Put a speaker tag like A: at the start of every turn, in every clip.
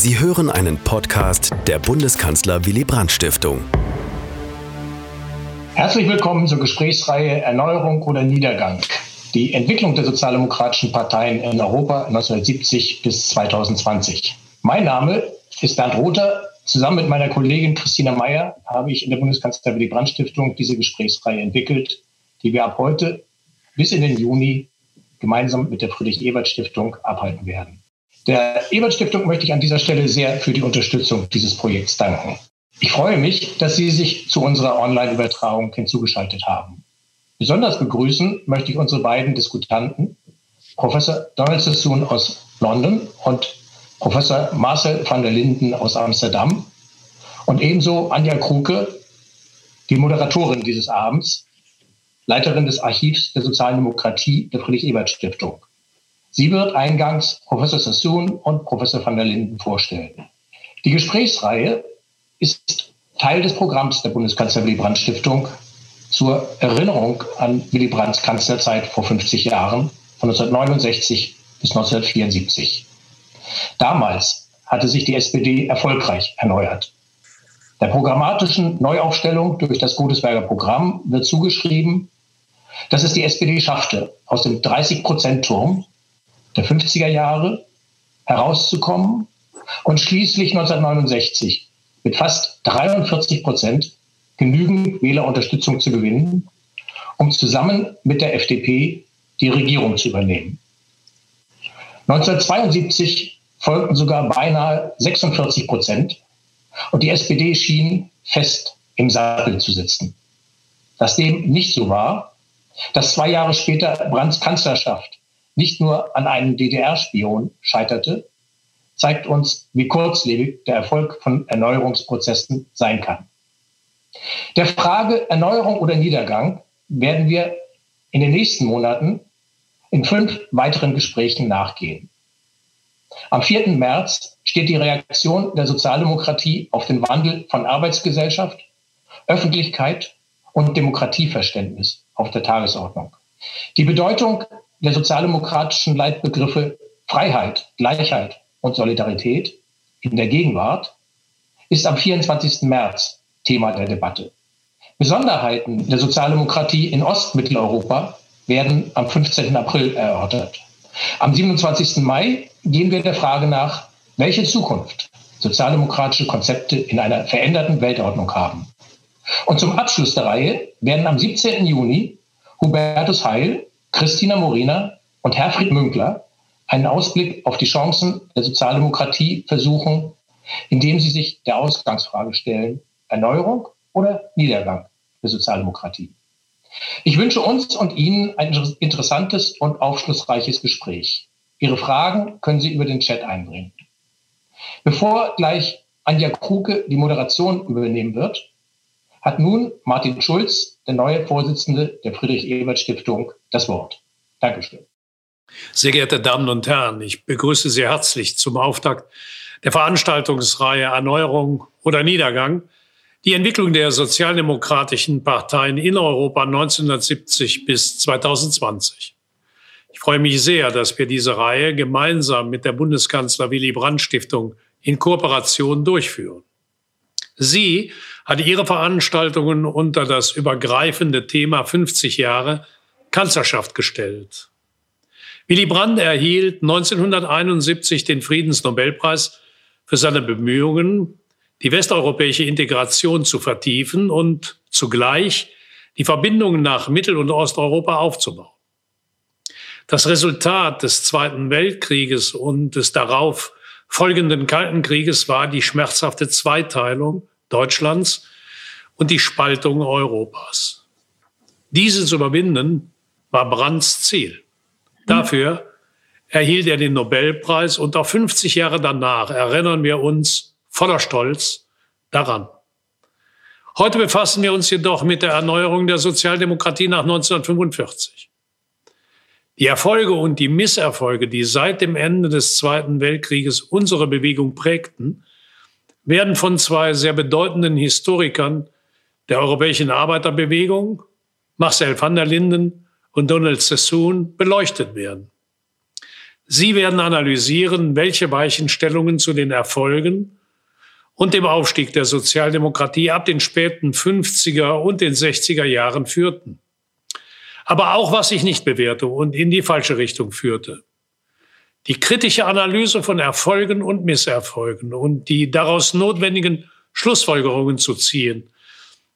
A: Sie hören einen Podcast der Bundeskanzler Willy Brandt Stiftung.
B: Herzlich willkommen zur Gesprächsreihe Erneuerung oder Niedergang. Die Entwicklung der sozialdemokratischen Parteien in Europa 1970 bis 2020. Mein Name ist Bernd Rother. Zusammen mit meiner Kollegin Christina Meyer habe ich in der Bundeskanzler Willy Brandt Stiftung diese Gesprächsreihe entwickelt, die wir ab heute bis in den Juni gemeinsam mit der Friedrich-Ebert-Stiftung abhalten werden. Der Ebert-Stiftung möchte ich an dieser Stelle sehr für die Unterstützung dieses Projekts danken. Ich freue mich, dass Sie sich zu unserer Online-Übertragung hinzugeschaltet haben. Besonders begrüßen möchte ich unsere beiden Diskutanten, Professor Donald Sassoon aus London und Professor Marcel van der Linden aus Amsterdam und ebenso Anja Kruke, die Moderatorin dieses Abends, Leiterin des Archivs der sozialen Demokratie der Friedrich-Ebert-Stiftung. Sie wird eingangs Professor Sassoon und Professor van der Linden vorstellen. Die Gesprächsreihe ist Teil des Programms der Bundeskanzler Willy Brandt Stiftung zur Erinnerung an Willy Brandts Kanzlerzeit vor 50 Jahren von 1969 bis 1974. Damals hatte sich die SPD erfolgreich erneuert. Der programmatischen Neuaufstellung durch das Godesberger Programm wird zugeschrieben, dass es die SPD schaffte, aus dem 30-Prozent-Turm der 50er Jahre herauszukommen und schließlich 1969 mit fast 43 Prozent genügend Wählerunterstützung zu gewinnen, um zusammen mit der FDP die Regierung zu übernehmen. 1972 folgten sogar beinahe 46 Prozent und die SPD schien fest im Sattel zu sitzen. Dass dem nicht so war, dass zwei Jahre später Brandts Kanzlerschaft nicht nur an einem DDR-Spion scheiterte, zeigt uns, wie kurzlebig der Erfolg von Erneuerungsprozessen sein kann. Der Frage Erneuerung oder Niedergang werden wir in den nächsten Monaten in fünf weiteren Gesprächen nachgehen. Am 4. März steht die Reaktion der Sozialdemokratie auf den Wandel von Arbeitsgesellschaft, Öffentlichkeit und Demokratieverständnis auf der Tagesordnung. Die Bedeutung der sozialdemokratischen Leitbegriffe Freiheit, Gleichheit und Solidarität in der Gegenwart ist am 24. März Thema der Debatte. Besonderheiten der Sozialdemokratie in Ostmitteleuropa werden am 15. April erörtert. Am 27. Mai gehen wir der Frage nach, welche Zukunft sozialdemokratische Konzepte in einer veränderten Weltordnung haben. Und zum Abschluss der Reihe werden am 17. Juni Hubertus Heil Christina Morina und Herfried Münkler einen Ausblick auf die Chancen der Sozialdemokratie versuchen, indem sie sich der Ausgangsfrage stellen, Erneuerung oder Niedergang der Sozialdemokratie. Ich wünsche uns und Ihnen ein interessantes und aufschlussreiches Gespräch. Ihre Fragen können Sie über den Chat einbringen. Bevor gleich Anja Kruke die Moderation übernehmen wird, hat nun Martin Schulz, der neue Vorsitzende der Friedrich-Ebert-Stiftung, das Wort. Dankeschön.
C: Sehr geehrte Damen und Herren, ich begrüße Sie herzlich zum Auftakt der Veranstaltungsreihe Erneuerung oder Niedergang, die Entwicklung der sozialdemokratischen Parteien in Europa 1970 bis 2020. Ich freue mich sehr, dass wir diese Reihe gemeinsam mit der Bundeskanzler Willy Brandt Stiftung in Kooperation durchführen. Sie hat ihre Veranstaltungen unter das übergreifende Thema 50 Jahre Kanzlerschaft gestellt. Willy Brandt erhielt 1971 den Friedensnobelpreis für seine Bemühungen, die westeuropäische Integration zu vertiefen und zugleich die Verbindungen nach Mittel- und Osteuropa aufzubauen. Das Resultat des Zweiten Weltkrieges und des darauf folgenden Kalten Krieges war die schmerzhafte Zweiteilung Deutschlands und die Spaltung Europas. Diese zu überwinden war Brandts Ziel. Dafür erhielt er den Nobelpreis und auch 50 Jahre danach erinnern wir uns voller Stolz daran. Heute befassen wir uns jedoch mit der Erneuerung der Sozialdemokratie nach 1945. Die Erfolge und die Misserfolge, die seit dem Ende des Zweiten Weltkrieges unsere Bewegung prägten, werden von zwei sehr bedeutenden Historikern der europäischen Arbeiterbewegung, Marcel van der Linden und Donald Sassoon, beleuchtet werden. Sie werden analysieren, welche Weichenstellungen zu den Erfolgen und dem Aufstieg der Sozialdemokratie ab den späten 50er und den 60er Jahren führten. Aber auch was ich nicht bewährte und in die falsche Richtung führte. Die kritische Analyse von Erfolgen und Misserfolgen und die daraus notwendigen Schlussfolgerungen zu ziehen,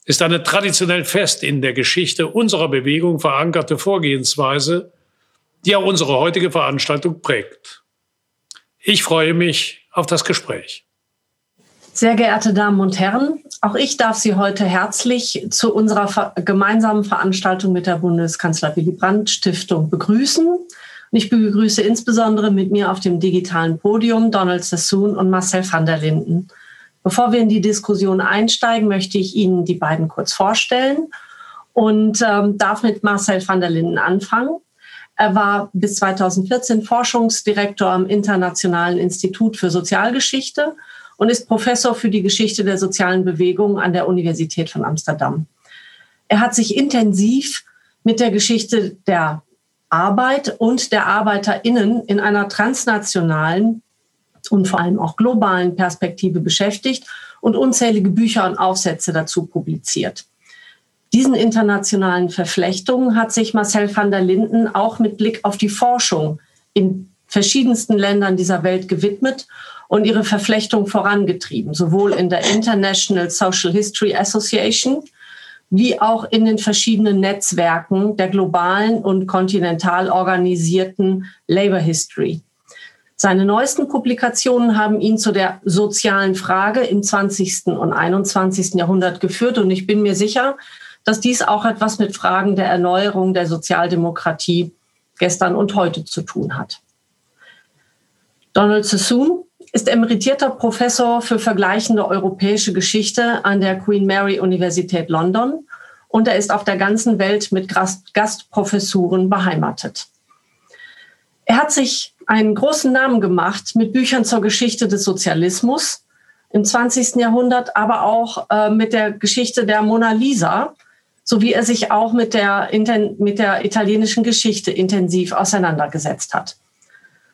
C: ist eine traditionell fest in der Geschichte unserer Bewegung verankerte Vorgehensweise, die auch unsere heutige Veranstaltung prägt. Ich freue mich auf das Gespräch.
D: Sehr geehrte Damen und Herren, auch ich darf Sie heute herzlich zu unserer gemeinsamen Veranstaltung mit der Bundeskanzler Willy Brandt Stiftung begrüßen. Und ich begrüße insbesondere mit mir auf dem digitalen Podium Donald Sassoon und Marcel van der Linden. Bevor wir in die Diskussion einsteigen, möchte ich Ihnen die beiden kurz vorstellen und ähm, darf mit Marcel van der Linden anfangen. Er war bis 2014 Forschungsdirektor am Internationalen Institut für Sozialgeschichte und ist Professor für die Geschichte der sozialen Bewegung an der Universität von Amsterdam. Er hat sich intensiv mit der Geschichte der Arbeit und der Arbeiterinnen in einer transnationalen und vor allem auch globalen Perspektive beschäftigt und unzählige Bücher und Aufsätze dazu publiziert. Diesen internationalen Verflechtungen hat sich Marcel van der Linden auch mit Blick auf die Forschung in verschiedensten Ländern dieser Welt gewidmet und ihre Verflechtung vorangetrieben, sowohl in der International Social History Association wie auch in den verschiedenen Netzwerken der globalen und kontinental organisierten Labor History. Seine neuesten Publikationen haben ihn zu der sozialen Frage im 20. und 21. Jahrhundert geführt und ich bin mir sicher, dass dies auch etwas mit Fragen der Erneuerung der Sozialdemokratie gestern und heute zu tun hat. Donald Sassoon ist emeritierter Professor für vergleichende europäische Geschichte an der Queen Mary Universität London und er ist auf der ganzen Welt mit Gastprofessuren beheimatet. Er hat sich einen großen Namen gemacht mit Büchern zur Geschichte des Sozialismus im 20. Jahrhundert, aber auch äh, mit der Geschichte der Mona Lisa, sowie er sich auch mit der, mit der italienischen Geschichte intensiv auseinandergesetzt hat.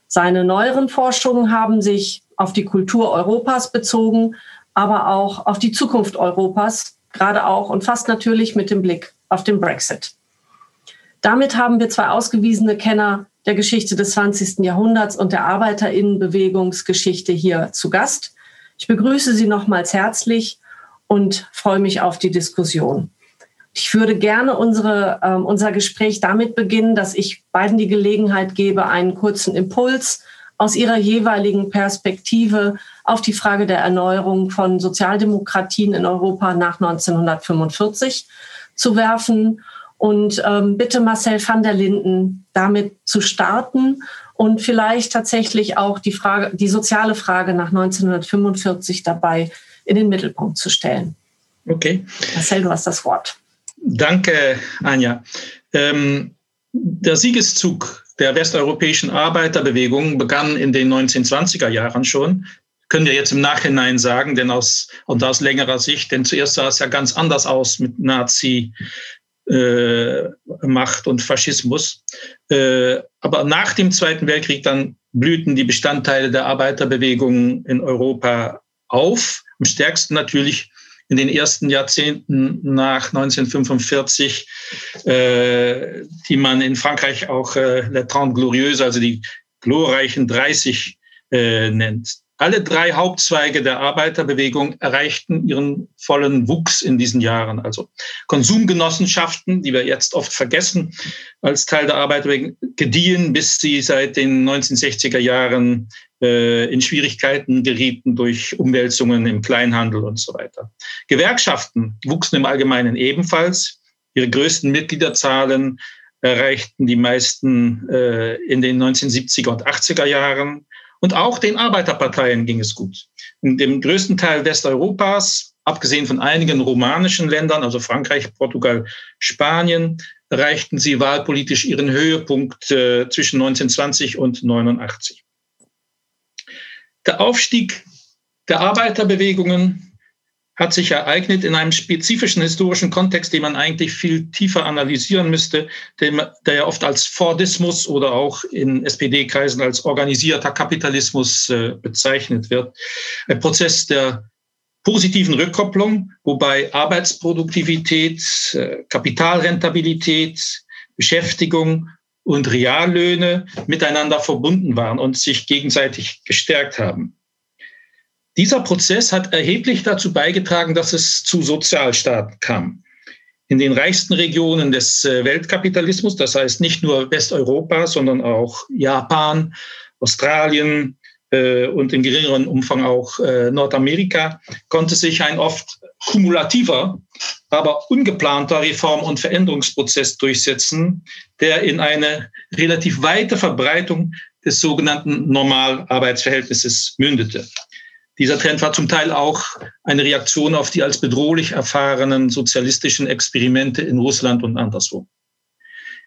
D: Seine neueren Forschungen haben sich auf die Kultur Europas bezogen, aber auch auf die Zukunft Europas, gerade auch und fast natürlich mit dem Blick auf den Brexit. Damit haben wir zwei ausgewiesene Kenner der Geschichte des 20. Jahrhunderts und der Arbeiterinnenbewegungsgeschichte hier zu Gast. Ich begrüße Sie nochmals herzlich und freue mich auf die Diskussion. Ich würde gerne unsere, äh, unser Gespräch damit beginnen, dass ich beiden die Gelegenheit gebe, einen kurzen Impuls aus ihrer jeweiligen Perspektive auf die Frage der Erneuerung von Sozialdemokratien in Europa nach 1945 zu werfen. Und ähm, bitte Marcel van der Linden damit zu starten und vielleicht tatsächlich auch die Frage, die soziale Frage nach 1945 dabei in den Mittelpunkt zu stellen.
E: Okay.
D: Marcel, du hast das Wort.
E: Danke, Anja. Ähm, der Siegeszug der westeuropäischen Arbeiterbewegung begann in den 1920er Jahren schon. Können wir jetzt im Nachhinein sagen, denn aus, und aus längerer Sicht, denn zuerst sah es ja ganz anders aus mit Nazi, äh, Macht und Faschismus. Äh, aber nach dem Zweiten Weltkrieg dann blühten die Bestandteile der Arbeiterbewegung in Europa auf. Am stärksten natürlich in den ersten Jahrzehnten nach 1945, äh, die man in Frankreich auch äh, Les Trente Glorieuses, also die glorreichen 30 äh, nennt. Alle drei Hauptzweige der Arbeiterbewegung erreichten ihren vollen Wuchs in diesen Jahren. Also Konsumgenossenschaften, die wir jetzt oft vergessen, als Teil der Arbeiterbewegung gediehen, bis sie seit den 1960er Jahren äh, in Schwierigkeiten gerieten durch Umwälzungen im Kleinhandel und so weiter. Gewerkschaften wuchsen im Allgemeinen ebenfalls. Ihre größten Mitgliederzahlen erreichten die meisten äh, in den 1970er und 80er Jahren. Und auch den Arbeiterparteien ging es gut. In dem größten Teil Westeuropas, abgesehen von einigen romanischen Ländern, also Frankreich, Portugal, Spanien, erreichten sie wahlpolitisch ihren Höhepunkt äh, zwischen 1920 und 1989. Der Aufstieg der Arbeiterbewegungen hat sich ereignet in einem spezifischen historischen Kontext, den man eigentlich viel tiefer analysieren müsste, der ja oft als Fordismus oder auch in SPD-Kreisen als organisierter Kapitalismus äh, bezeichnet wird. Ein Prozess der positiven Rückkopplung, wobei Arbeitsproduktivität, äh, Kapitalrentabilität, Beschäftigung und Reallöhne miteinander verbunden waren und sich gegenseitig gestärkt haben. Dieser Prozess hat erheblich dazu beigetragen, dass es zu Sozialstaaten kam. In den reichsten Regionen des äh, Weltkapitalismus, das heißt nicht nur Westeuropa, sondern auch Japan, Australien äh, und in geringerem Umfang auch äh, Nordamerika, konnte sich ein oft kumulativer, aber ungeplanter Reform- und Veränderungsprozess durchsetzen, der in eine relativ weite Verbreitung des sogenannten Normalarbeitsverhältnisses mündete. Dieser Trend war zum Teil auch eine Reaktion auf die als bedrohlich erfahrenen sozialistischen Experimente in Russland und anderswo.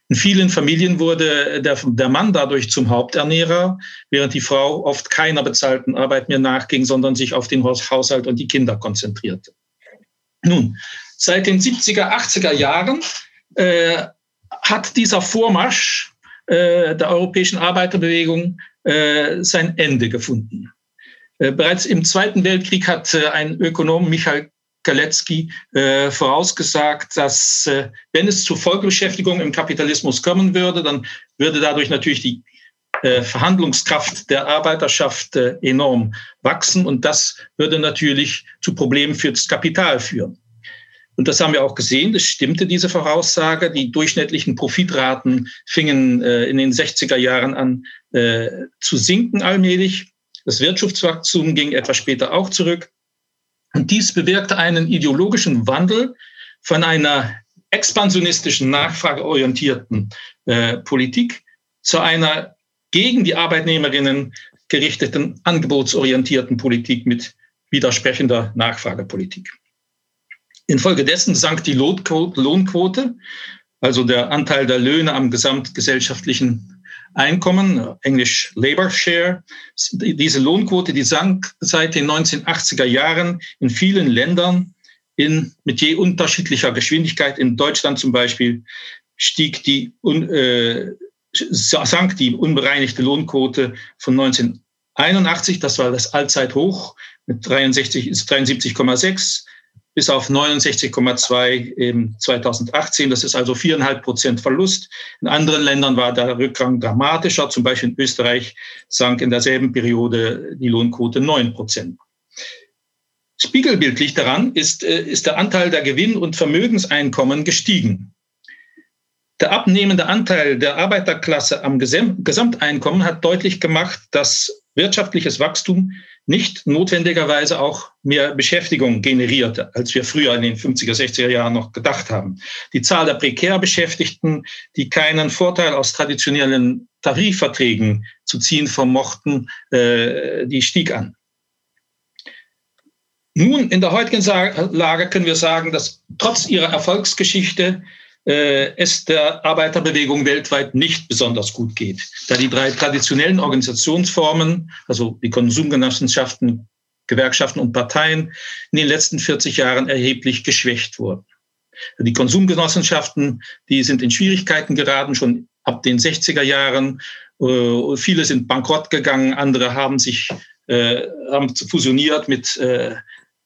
E: In vielen Familien wurde der, der Mann dadurch zum Haupternährer, während die Frau oft keiner bezahlten Arbeit mehr nachging, sondern sich auf den Haushalt und die Kinder konzentrierte. Nun, seit den 70er, 80er Jahren äh, hat dieser Vormarsch äh, der europäischen Arbeiterbewegung äh, sein Ende gefunden. Äh, bereits im Zweiten Weltkrieg hat äh, ein Ökonom, Michael Kalecki, äh, vorausgesagt, dass wenn es zu Vollbeschäftigung im Kapitalismus kommen würde, dann würde dadurch natürlich die Verhandlungskraft der Arbeiterschaft enorm wachsen und das würde natürlich zu Problemen für das Kapital führen. Und das haben wir auch gesehen, das stimmte diese Voraussage. Die durchschnittlichen Profitraten fingen in den 60er Jahren an zu sinken allmählich. Das Wirtschaftswachstum ging etwas später auch zurück. Und dies bewirkte einen ideologischen Wandel von einer expansionistischen, nachfrageorientierten äh, Politik zu einer gegen die Arbeitnehmerinnen gerichteten, angebotsorientierten Politik mit widersprechender Nachfragepolitik. Infolgedessen sank die Lohnquote, also der Anteil der Löhne am gesamtgesellschaftlichen Einkommen, englisch Labor Share. Diese Lohnquote, die sank seit den 1980er Jahren in vielen Ländern in, mit je unterschiedlicher Geschwindigkeit. In Deutschland zum Beispiel stieg die, äh, sank die unbereinigte Lohnquote von 1981, das war das Allzeithoch, mit 63, 73,6 bis auf 69,2 im 2018. Das ist also viereinhalb Prozent Verlust. In anderen Ländern war der Rückgang dramatischer. Zum Beispiel in Österreich sank in derselben Periode die Lohnquote neun Prozent. Spiegelbildlich daran ist, äh, ist der Anteil der Gewinn- und Vermögenseinkommen gestiegen. Der abnehmende Anteil der Arbeiterklasse am Gesamteinkommen hat deutlich gemacht, dass wirtschaftliches Wachstum nicht notwendigerweise auch mehr Beschäftigung generierte, als wir früher in den 50er, 60er Jahren noch gedacht haben. Die Zahl der prekär Beschäftigten, die keinen Vorteil aus traditionellen Tarifverträgen zu ziehen vermochten, äh, die stieg an. Nun, in der heutigen Lage können wir sagen, dass trotz ihrer Erfolgsgeschichte es der Arbeiterbewegung weltweit nicht besonders gut geht, da die drei traditionellen Organisationsformen, also die Konsumgenossenschaften, Gewerkschaften und Parteien, in den letzten 40 Jahren erheblich geschwächt wurden. Die Konsumgenossenschaften, die sind in Schwierigkeiten geraten, schon ab den 60er Jahren. Äh, viele sind bankrott gegangen, andere haben sich äh, haben fusioniert mit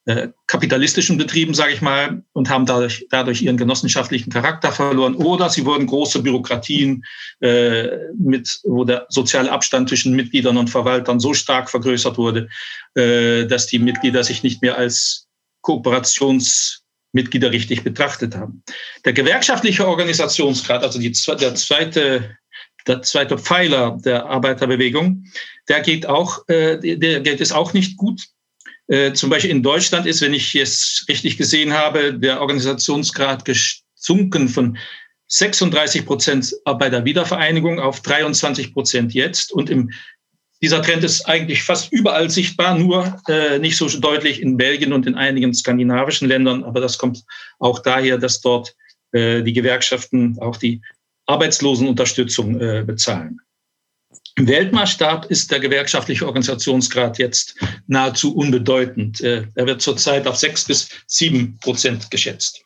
E: äh, kapitalistischen Betrieben, sage ich mal, und haben dadurch, dadurch ihren genossenschaftlichen Charakter verloren. Oder sie wurden große Bürokratien, äh, mit, wo der soziale Abstand zwischen Mitgliedern und Verwaltern so stark vergrößert wurde, äh, dass die Mitglieder sich nicht mehr als Kooperationsmitglieder richtig betrachtet haben. Der gewerkschaftliche Organisationsgrad, also die, der zweite der zweite Pfeiler der Arbeiterbewegung, der geht auch, äh, der geht es auch nicht gut. Äh, zum Beispiel in Deutschland ist, wenn ich es richtig gesehen habe, der Organisationsgrad gesunken von 36 Prozent bei der Wiedervereinigung auf 23 Prozent jetzt. Und im, dieser Trend ist eigentlich fast überall sichtbar, nur äh, nicht so deutlich in Belgien und in einigen skandinavischen Ländern. Aber das kommt auch daher, dass dort äh, die Gewerkschaften auch die Arbeitslosenunterstützung äh, bezahlen. Im Weltmaßstab ist der gewerkschaftliche Organisationsgrad jetzt nahezu unbedeutend. Äh, er wird zurzeit auf sechs bis sieben Prozent geschätzt.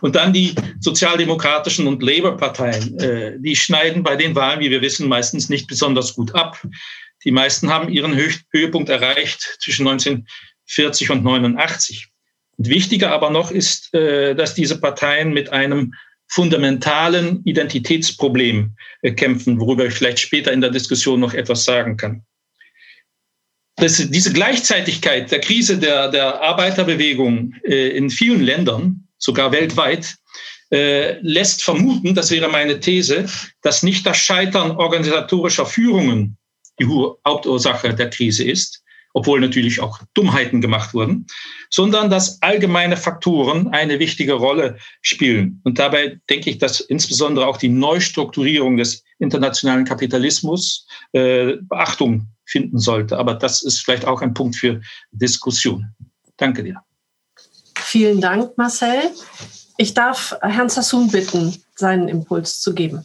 E: Und dann die sozialdemokratischen und Labour-Parteien. Äh, die schneiden bei den Wahlen, wie wir wissen, meistens nicht besonders gut ab. Die meisten haben ihren Höhepunkt erreicht zwischen 1940 und 89. Und wichtiger aber noch ist, äh, dass diese Parteien mit einem fundamentalen Identitätsproblem äh, kämpfen, worüber ich vielleicht später in der Diskussion noch etwas sagen kann. Das, diese Gleichzeitigkeit der Krise der, der Arbeiterbewegung äh, in vielen Ländern, sogar weltweit, äh, lässt vermuten, das wäre meine These, dass nicht das Scheitern organisatorischer Führungen die Hauptursache der Krise ist, obwohl natürlich auch Dummheiten gemacht wurden, sondern dass allgemeine Faktoren eine wichtige Rolle spielen. Und dabei denke ich, dass insbesondere auch die Neustrukturierung des internationalen Kapitalismus äh, Beachtung finden sollte. Aber das ist vielleicht auch ein Punkt für Diskussion. Danke dir.
D: Vielen Dank, Marcel. Ich darf Herrn Sassoon bitten, seinen Impuls zu geben.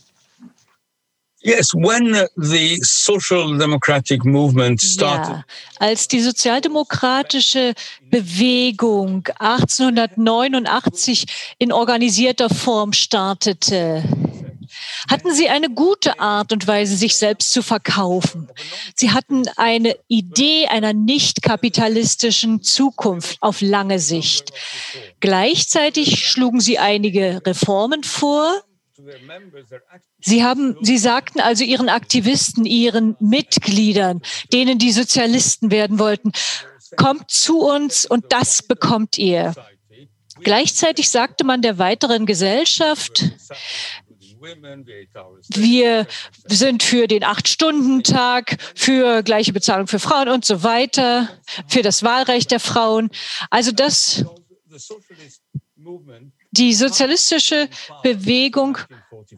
F: Yes, when the social democratic movement started. Ja,
G: als die sozialdemokratische Bewegung 1889 in organisierter Form startete, hatten sie eine gute Art und Weise, sich selbst zu verkaufen. Sie hatten eine Idee einer nicht kapitalistischen Zukunft auf lange Sicht. Gleichzeitig schlugen sie einige Reformen vor, Sie haben, Sie sagten also Ihren Aktivisten, Ihren Mitgliedern, denen die Sozialisten werden wollten, kommt zu uns und das bekommt ihr. Gleichzeitig sagte man der weiteren Gesellschaft, wir sind für den Acht-Stunden-Tag, für gleiche Bezahlung für Frauen und so weiter, für das Wahlrecht der Frauen. Also das die sozialistische Bewegung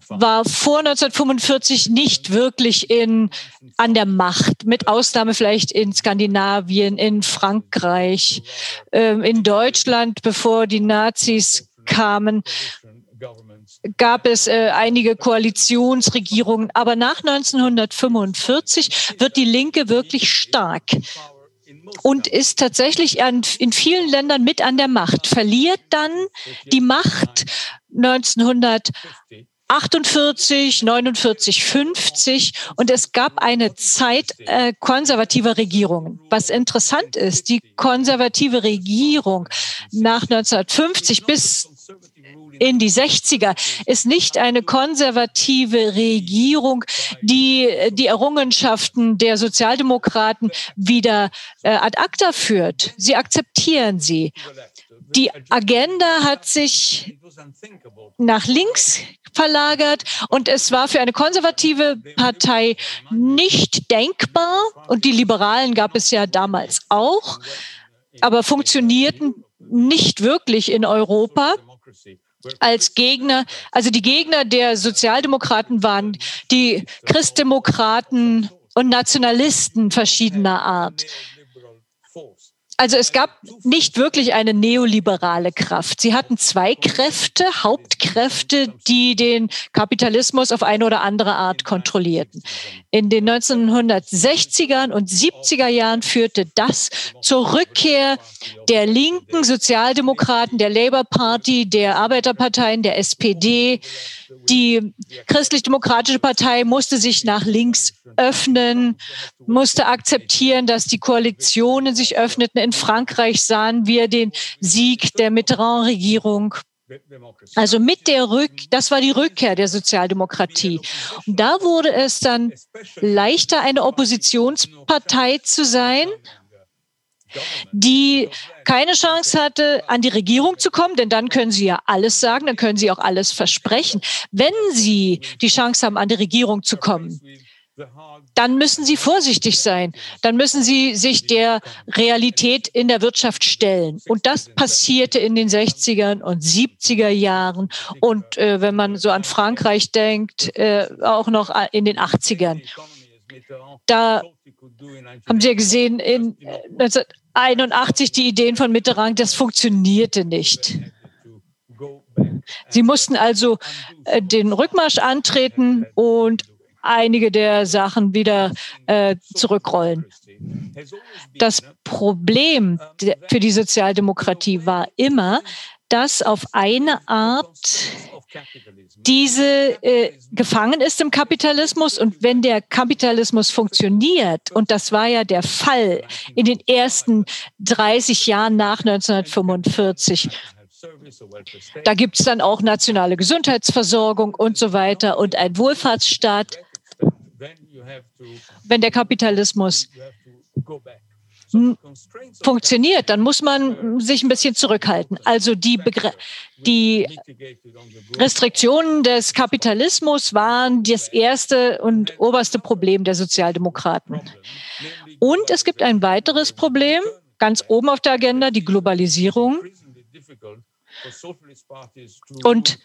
G: war vor 1945 nicht wirklich in, an der Macht, mit Ausnahme vielleicht in Skandinavien, in Frankreich, ähm, in Deutschland, bevor die Nazis kamen gab es äh, einige Koalitionsregierungen. Aber nach 1945 wird die Linke wirklich stark und ist tatsächlich in vielen Ländern mit an der Macht, verliert dann die Macht 1948, 49, 50 und es gab eine Zeit äh, konservativer Regierungen. Was interessant ist, die konservative Regierung nach 1950 bis in die 60er ist nicht eine konservative Regierung, die die Errungenschaften der Sozialdemokraten wieder äh, ad acta führt. Sie akzeptieren sie. Die Agenda hat sich nach links verlagert und es war für eine konservative Partei nicht denkbar und die Liberalen gab es ja damals auch, aber funktionierten nicht wirklich in Europa als Gegner, also die Gegner der Sozialdemokraten waren die Christdemokraten und Nationalisten verschiedener Art. Also es gab nicht wirklich eine neoliberale Kraft. Sie hatten zwei Kräfte, Hauptkräfte, die den Kapitalismus auf eine oder andere Art kontrollierten. In den 1960er und 70er Jahren führte das zur Rückkehr der linken Sozialdemokraten, der Labour Party, der Arbeiterparteien, der SPD. Die christlich-demokratische Partei musste sich nach links öffnen, musste akzeptieren, dass die Koalitionen sich öffneten in Frankreich sahen wir den Sieg der Mitterrand-Regierung. Also mit der Rück, das war die Rückkehr der Sozialdemokratie. Und da wurde es dann leichter, eine Oppositionspartei zu sein, die keine Chance hatte, an die Regierung zu kommen, denn dann können sie ja alles sagen, dann können sie auch alles versprechen. Wenn sie die Chance haben, an die Regierung zu kommen, dann müssen Sie vorsichtig sein. Dann müssen Sie sich der Realität in der Wirtschaft stellen. Und das passierte in den 60er und 70er Jahren. Und äh, wenn man so an Frankreich denkt, äh, auch noch in den 80ern. Da haben Sie ja gesehen, in 1981 die Ideen von Mitterrand, das funktionierte nicht. Sie mussten also äh, den Rückmarsch antreten und einige der Sachen wieder äh, zurückrollen. Das Problem für die Sozialdemokratie war immer, dass auf eine Art diese äh, gefangen ist im Kapitalismus und wenn der Kapitalismus funktioniert, und das war ja der Fall in den ersten 30 Jahren nach 1945, da gibt es dann auch nationale Gesundheitsversorgung und so weiter und ein Wohlfahrtsstaat. Wenn der Kapitalismus funktioniert, dann muss man sich ein bisschen zurückhalten. Also die, Begr die Restriktionen des Kapitalismus waren das erste und oberste Problem der Sozialdemokraten. Und es gibt ein weiteres Problem, ganz oben auf der Agenda, die Globalisierung. Und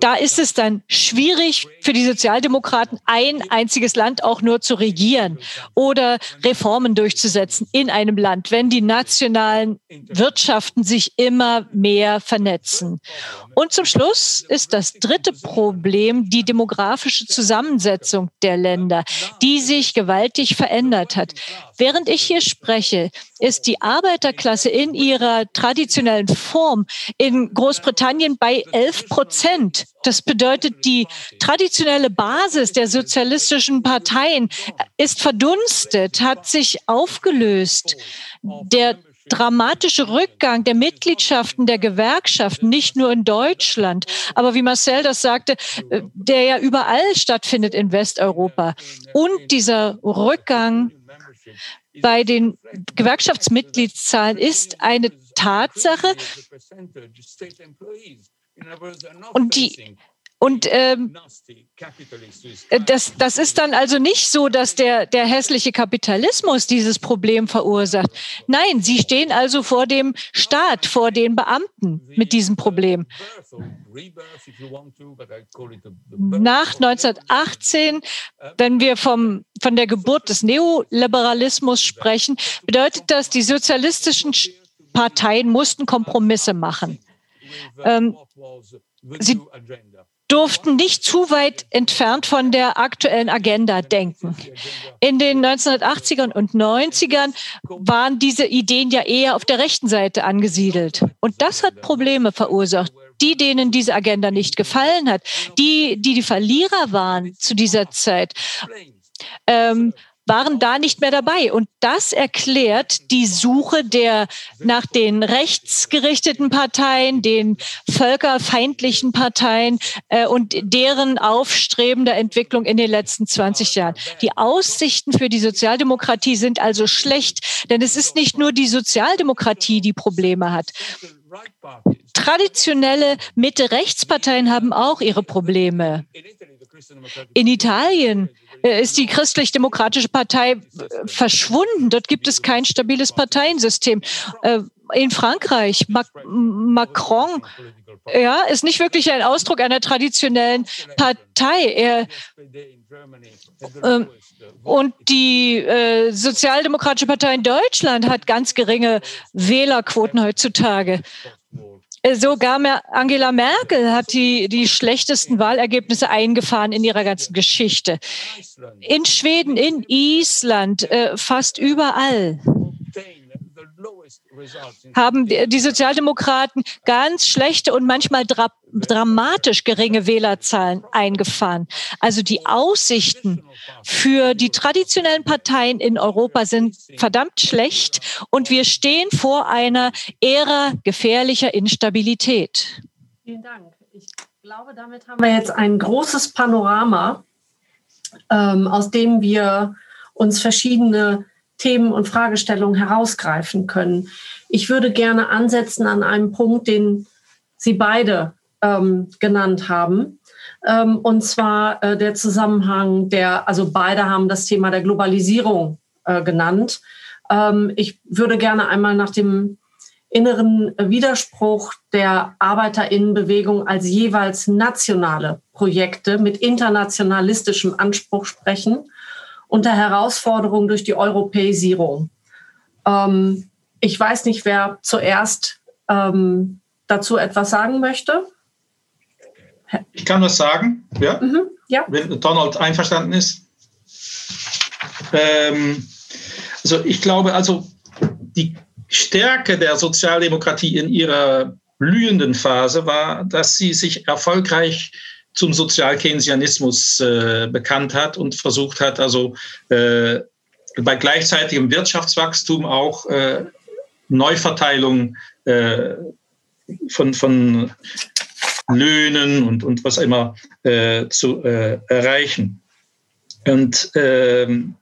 G: da ist es dann schwierig für die Sozialdemokraten, ein einziges Land auch nur zu regieren oder Reformen durchzusetzen in einem Land, wenn die nationalen Wirtschaften sich immer mehr vernetzen. Und zum Schluss ist das dritte Problem die demografische Zusammensetzung der Länder, die sich gewaltig verändert hat. Während ich hier spreche, ist die Arbeiterklasse in ihrer traditionellen Form in Großbritannien bei 11 Prozent. Das bedeutet, die traditionelle Basis der sozialistischen Parteien ist verdunstet, hat sich aufgelöst. Der dramatische Rückgang der Mitgliedschaften der Gewerkschaften, nicht nur in Deutschland, aber wie Marcel das sagte, der ja überall stattfindet in Westeuropa. Und dieser Rückgang bei den Gewerkschaftsmitgliedszahlen ist eine Tatsache. Und die und ähm, das, das ist dann also nicht so, dass der, der hässliche Kapitalismus dieses Problem verursacht. Nein, sie stehen also vor dem Staat, vor den Beamten mit diesem Problem. Nach 1918, wenn wir vom, von der Geburt des Neoliberalismus sprechen, bedeutet das, die sozialistischen Parteien mussten Kompromisse machen. Ähm, sie durften nicht zu weit entfernt von der aktuellen Agenda denken. In den 1980ern und 90ern waren diese Ideen ja eher auf der rechten Seite angesiedelt. Und das hat Probleme verursacht. Die, denen diese Agenda nicht gefallen hat, die, die die Verlierer waren zu dieser Zeit, ähm, waren da nicht mehr dabei. Und das erklärt die Suche der nach den rechtsgerichteten Parteien, den völkerfeindlichen Parteien äh, und deren aufstrebende Entwicklung in den letzten 20 Jahren. Die Aussichten für die Sozialdemokratie sind also schlecht, denn es ist nicht nur die Sozialdemokratie, die Probleme hat. Traditionelle Mitte-Rechtsparteien haben auch ihre Probleme. In Italien äh, ist die christlich-demokratische Partei äh, verschwunden. Dort gibt es kein stabiles Parteiensystem. Äh, in Frankreich, Macron, ja, ist nicht wirklich ein Ausdruck einer traditionellen Partei. Er, ähm, und die äh, Sozialdemokratische Partei in Deutschland hat ganz geringe Wählerquoten heutzutage. Sogar Angela Merkel hat die, die schlechtesten Wahlergebnisse eingefahren in ihrer ganzen Geschichte. In Schweden, in Island, äh, fast überall haben die Sozialdemokraten ganz schlechte und manchmal dra dramatisch geringe Wählerzahlen eingefahren. Also die Aussichten für die traditionellen Parteien in Europa sind verdammt schlecht und wir stehen vor einer Ära gefährlicher Instabilität.
D: Vielen Dank. Ich glaube, damit haben wir jetzt ein großes Panorama, ähm, aus dem wir uns verschiedene Themen und Fragestellungen herausgreifen können. Ich würde gerne ansetzen an einem Punkt, den Sie beide ähm, genannt haben. Ähm, und zwar äh, der Zusammenhang der, also beide haben das Thema der Globalisierung äh, genannt. Ähm, ich würde gerne einmal nach dem inneren Widerspruch der Arbeiterinnenbewegung als jeweils nationale Projekte mit internationalistischem Anspruch sprechen und der Herausforderung durch die Europäisierung. Ähm, ich weiß nicht, wer zuerst ähm, dazu etwas sagen möchte.
E: Ich kann was sagen, ja. Mhm. ja. Wenn Donald einverstanden ist. Ähm, also ich glaube, also die Stärke der Sozialdemokratie in ihrer blühenden Phase war, dass sie sich erfolgreich zum Sozialkeynesianismus äh, bekannt hat und versucht hat, also äh, bei gleichzeitigem Wirtschaftswachstum auch äh, Neuverteilung äh, von, von Löhnen und, und was immer äh, zu äh, erreichen. Und ähm,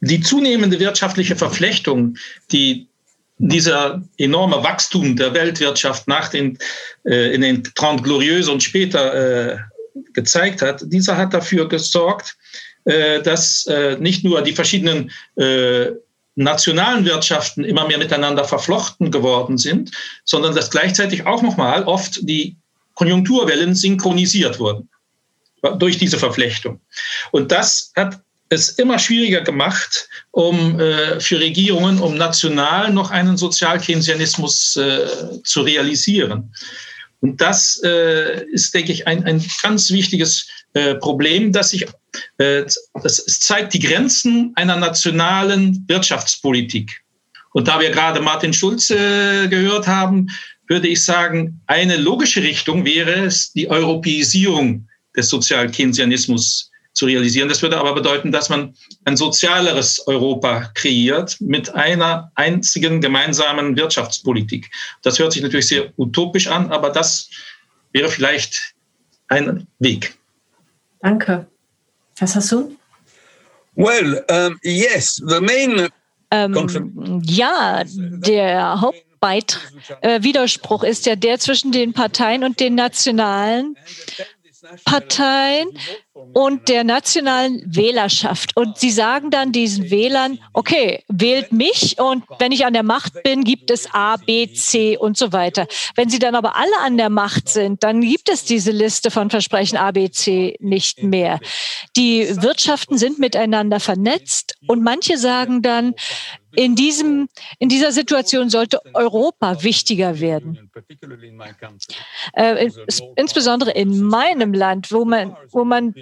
E: die zunehmende wirtschaftliche Verflechtung, die dieser enorme Wachstum der Weltwirtschaft nach den, äh, in den Trente Glorieuses und später äh, gezeigt hat, dieser hat dafür gesorgt, äh, dass äh, nicht nur die verschiedenen äh, nationalen Wirtschaften immer mehr miteinander verflochten geworden sind, sondern dass gleichzeitig auch nochmal oft die Konjunkturwellen synchronisiert wurden durch diese Verflechtung. Und das hat es immer schwieriger gemacht, um äh, für Regierungen, um national noch einen Sozialkeynesianismus äh, zu realisieren. Und das äh, ist, denke ich, ein, ein ganz wichtiges äh, Problem, dass sich, äh, das zeigt die Grenzen einer nationalen Wirtschaftspolitik. Und da wir gerade Martin Schulze gehört haben, würde ich sagen, eine logische Richtung wäre es, die Europäisierung des Sozialkeynesianismus zu realisieren. Das würde aber bedeuten, dass man ein sozialeres Europa kreiert mit einer einzigen gemeinsamen Wirtschaftspolitik. Das hört sich natürlich sehr utopisch an, aber das wäre vielleicht ein Weg.
D: Danke. Was hast du?
F: Well, um, yes, the main
G: ähm, ja, der Haupt äh, Widerspruch ist ja der zwischen den Parteien und den nationalen Parteien und der nationalen Wählerschaft. Und sie sagen dann diesen Wählern, okay, wählt mich und wenn ich an der Macht bin, gibt es A, B, C und so weiter. Wenn sie dann aber alle an der Macht sind, dann gibt es diese Liste von Versprechen A, B, C nicht mehr. Die Wirtschaften sind miteinander vernetzt und manche sagen dann, in, diesem, in dieser Situation sollte Europa wichtiger werden. Äh, insbesondere in meinem Land, wo man, wo man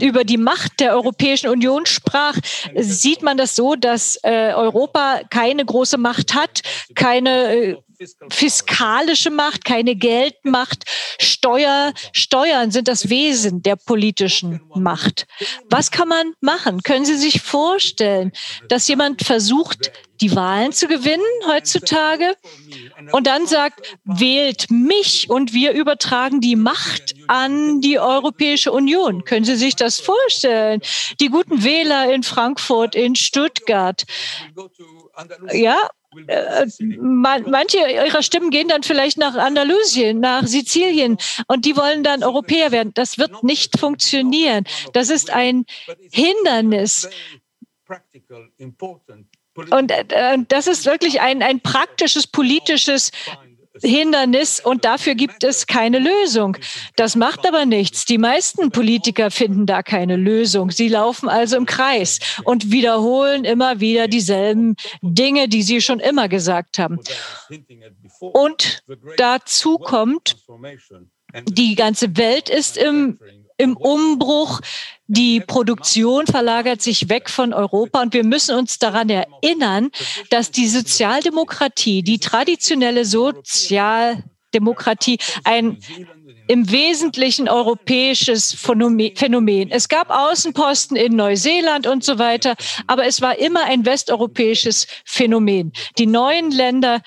G: über die Macht der Europäischen Union sprach, sieht man das so, dass äh, Europa keine große Macht hat, keine äh, fiskalische Macht, keine Geldmacht. Steuer, Steuern sind das Wesen der politischen Macht. Was kann man machen? Können Sie sich vorstellen, dass jemand versucht, die Wahlen zu gewinnen heutzutage und dann sagt, wählt mich und wir übertragen die Macht an die Europäische Union. Können Sie sich das vorstellen? Die guten Wähler in Frankfurt, in Stuttgart. Ja, manche ihrer Stimmen gehen dann vielleicht nach Andalusien, nach Sizilien und die wollen dann Europäer werden. Das wird nicht funktionieren. Das ist ein Hindernis. Und äh, das ist wirklich ein, ein praktisches politisches Hindernis und dafür gibt es keine Lösung. Das macht aber nichts. Die meisten Politiker finden da keine Lösung. Sie laufen also im Kreis und wiederholen immer wieder dieselben Dinge, die sie schon immer gesagt haben. Und dazu kommt, die ganze Welt ist im im Umbruch. Die Produktion verlagert sich weg von Europa und wir müssen uns daran erinnern, dass die Sozialdemokratie, die traditionelle Sozialdemokratie ein im Wesentlichen europäisches Phänomen. Es gab Außenposten in Neuseeland und so weiter, aber es war immer ein westeuropäisches Phänomen. Die neuen Länder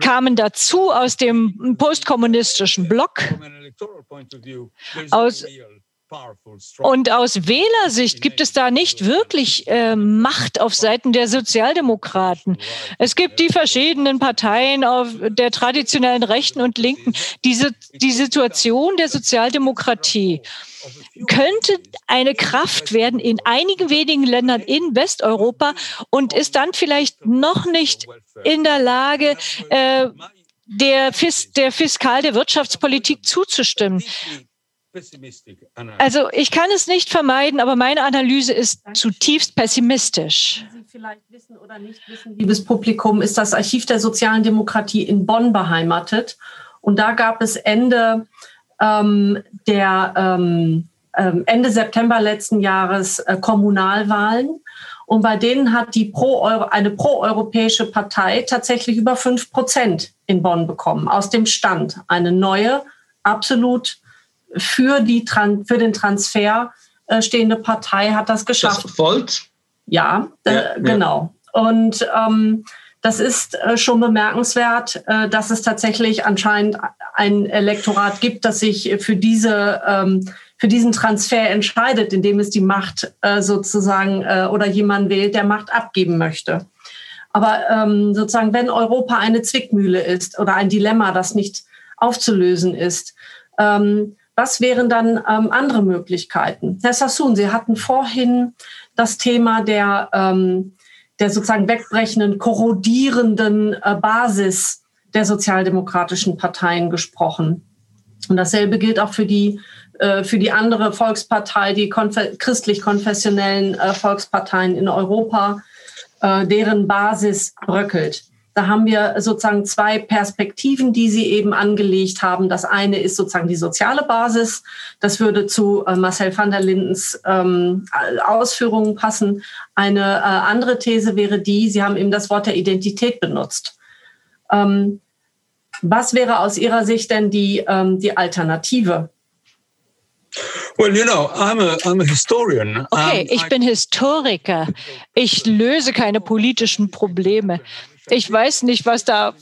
G: kamen dazu aus dem postkommunistischen Block. Aus, und aus Wählersicht gibt es da nicht wirklich äh, Macht auf Seiten der Sozialdemokraten. Es gibt die verschiedenen Parteien auf der traditionellen Rechten und Linken. Diese, die Situation der Sozialdemokratie könnte eine Kraft werden in einigen wenigen Ländern in Westeuropa und ist dann vielleicht noch nicht in der Lage, äh, der, Fis der Fiskal, der Wirtschaftspolitik zuzustimmen. Also ich kann es nicht vermeiden, aber meine Analyse ist zutiefst pessimistisch.
D: Sie vielleicht wissen oder nicht wissen, liebes Publikum, ist das Archiv der sozialen Demokratie in Bonn beheimatet. Und da gab es Ende ähm, der ähm, ähm, Ende September letzten Jahres äh, Kommunalwahlen. Und bei denen hat die Pro eine proeuropäische Partei tatsächlich über fünf Prozent in Bonn bekommen, aus dem Stand. Eine neue, absolut für, die, für den Transfer äh, stehende Partei hat das geschafft.
E: Das Volt?
D: Ja, äh, ja, genau. Und ähm, das ist äh, schon bemerkenswert, äh, dass es tatsächlich anscheinend ein Elektorat gibt, das sich für diese ähm, für diesen Transfer entscheidet, indem es die Macht äh, sozusagen äh, oder jemand wählt, der Macht abgeben möchte. Aber ähm, sozusagen, wenn Europa eine Zwickmühle ist oder ein Dilemma, das nicht aufzulösen ist, ähm, was wären dann ähm, andere Möglichkeiten? Herr Sassoon, Sie hatten vorhin das Thema der, ähm, der sozusagen wegbrechenden, korrodierenden äh, Basis der sozialdemokratischen Parteien gesprochen. Und dasselbe gilt auch für die äh, für die andere Volkspartei, die christlich-konfessionellen äh, Volksparteien in Europa, äh, deren Basis bröckelt. Da haben wir sozusagen zwei Perspektiven, die Sie eben angelegt haben. Das eine ist sozusagen die soziale Basis. Das würde zu Marcel van der Lindens ähm, Ausführungen passen. Eine äh, andere These wäre die, Sie haben eben das Wort der Identität benutzt. Ähm, was wäre aus Ihrer Sicht denn die, ähm, die Alternative?
F: Well, you know, I'm a, I'm a historian.
G: Okay, ich bin Historiker. Ich löse keine politischen Probleme. Ich weiß nicht, was da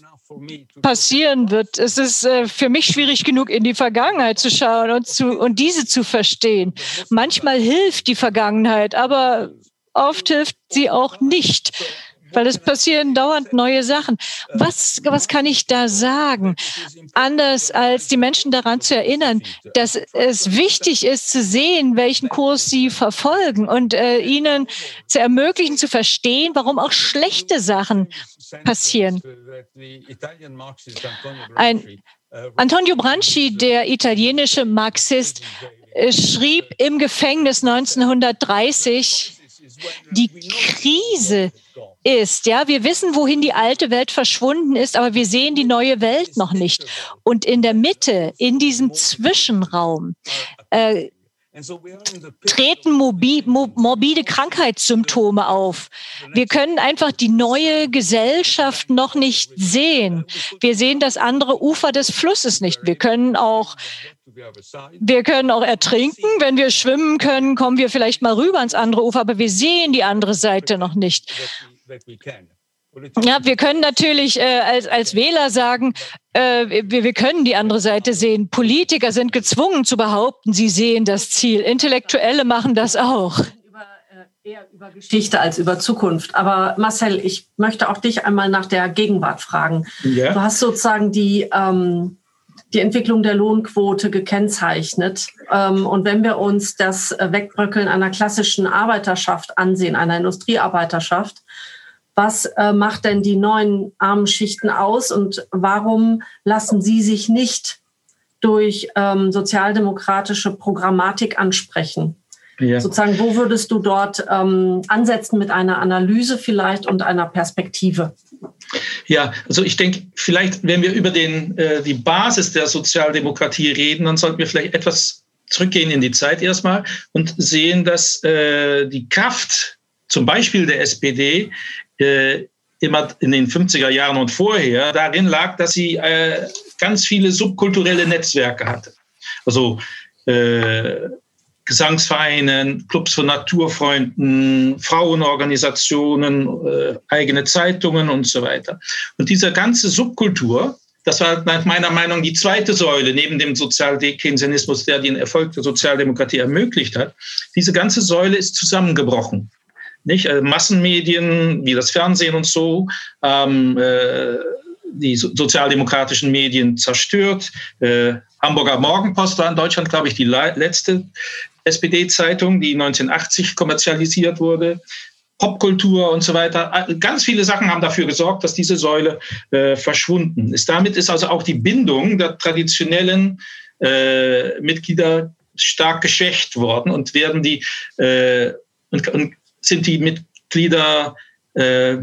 G: passieren wird. Es ist äh, für mich schwierig genug, in die Vergangenheit zu schauen und, zu, und diese zu verstehen. Manchmal hilft die Vergangenheit, aber oft hilft sie auch nicht weil es passieren dauernd neue Sachen. Was, was kann ich da sagen? Anders als die Menschen daran zu erinnern, dass es wichtig ist zu sehen, welchen Kurs sie verfolgen und äh, ihnen zu ermöglichen, zu verstehen, warum auch schlechte Sachen passieren. Ein Antonio Branchi, der italienische Marxist, äh, schrieb im Gefängnis 1930, die Krise ist. Ja, wir wissen, wohin die alte Welt verschwunden ist, aber wir sehen die neue Welt noch nicht. Und in der Mitte, in diesem Zwischenraum, äh, treten morbide Krankheitssymptome auf. Wir können einfach die neue Gesellschaft noch nicht sehen. Wir sehen das andere Ufer des Flusses nicht. Wir können auch wir können auch ertrinken. Wenn wir schwimmen können, kommen wir vielleicht mal rüber ans andere Ufer, aber wir sehen die andere Seite noch nicht. Ja, wir können natürlich äh, als, als Wähler sagen, äh, wir, wir können die andere Seite sehen. Politiker sind gezwungen zu behaupten, sie sehen das Ziel. Intellektuelle machen das auch.
D: Äh, eher über Geschichte als über Zukunft. Aber Marcel, ich möchte auch dich einmal nach der Gegenwart fragen. Ja. Du hast sozusagen die, ähm, die Entwicklung der Lohnquote gekennzeichnet. Ähm, und wenn wir uns das Wegbröckeln einer klassischen Arbeiterschaft ansehen, einer Industriearbeiterschaft, was äh, macht denn die neuen armen Schichten aus und warum lassen sie sich nicht durch ähm, sozialdemokratische Programmatik ansprechen? Ja. Sozusagen, wo würdest du dort ähm, ansetzen mit einer Analyse vielleicht und einer Perspektive?
E: Ja, also ich denke, vielleicht, wenn wir über den, äh, die Basis der Sozialdemokratie reden, dann sollten wir vielleicht etwas zurückgehen in die Zeit erstmal und sehen, dass äh, die Kraft zum Beispiel der SPD äh, immer in den 50er Jahren und vorher darin lag, dass sie äh, ganz viele subkulturelle Netzwerke hatte. Also äh, Gesangsvereinen, Clubs von Naturfreunden, Frauenorganisationen, äh, eigene Zeitungen und so weiter. Und diese ganze Subkultur, das war nach meiner Meinung die zweite Säule neben dem Sozialkeynesianismus, der den Erfolg der Sozialdemokratie ermöglicht hat. Diese ganze Säule ist zusammengebrochen. Nicht? Also Massenmedien wie das Fernsehen und so, ähm, äh, die so sozialdemokratischen Medien zerstört. Äh, Hamburger Morgenpost war in Deutschland, glaube ich, die letzte SPD-Zeitung, die 1980 kommerzialisiert wurde. Popkultur und so weiter. Äh, ganz viele Sachen haben dafür gesorgt, dass diese Säule äh, verschwunden ist. Damit ist also auch die Bindung der traditionellen äh, Mitglieder stark geschwächt worden und werden die äh, und, und sind die Mitglieder, äh,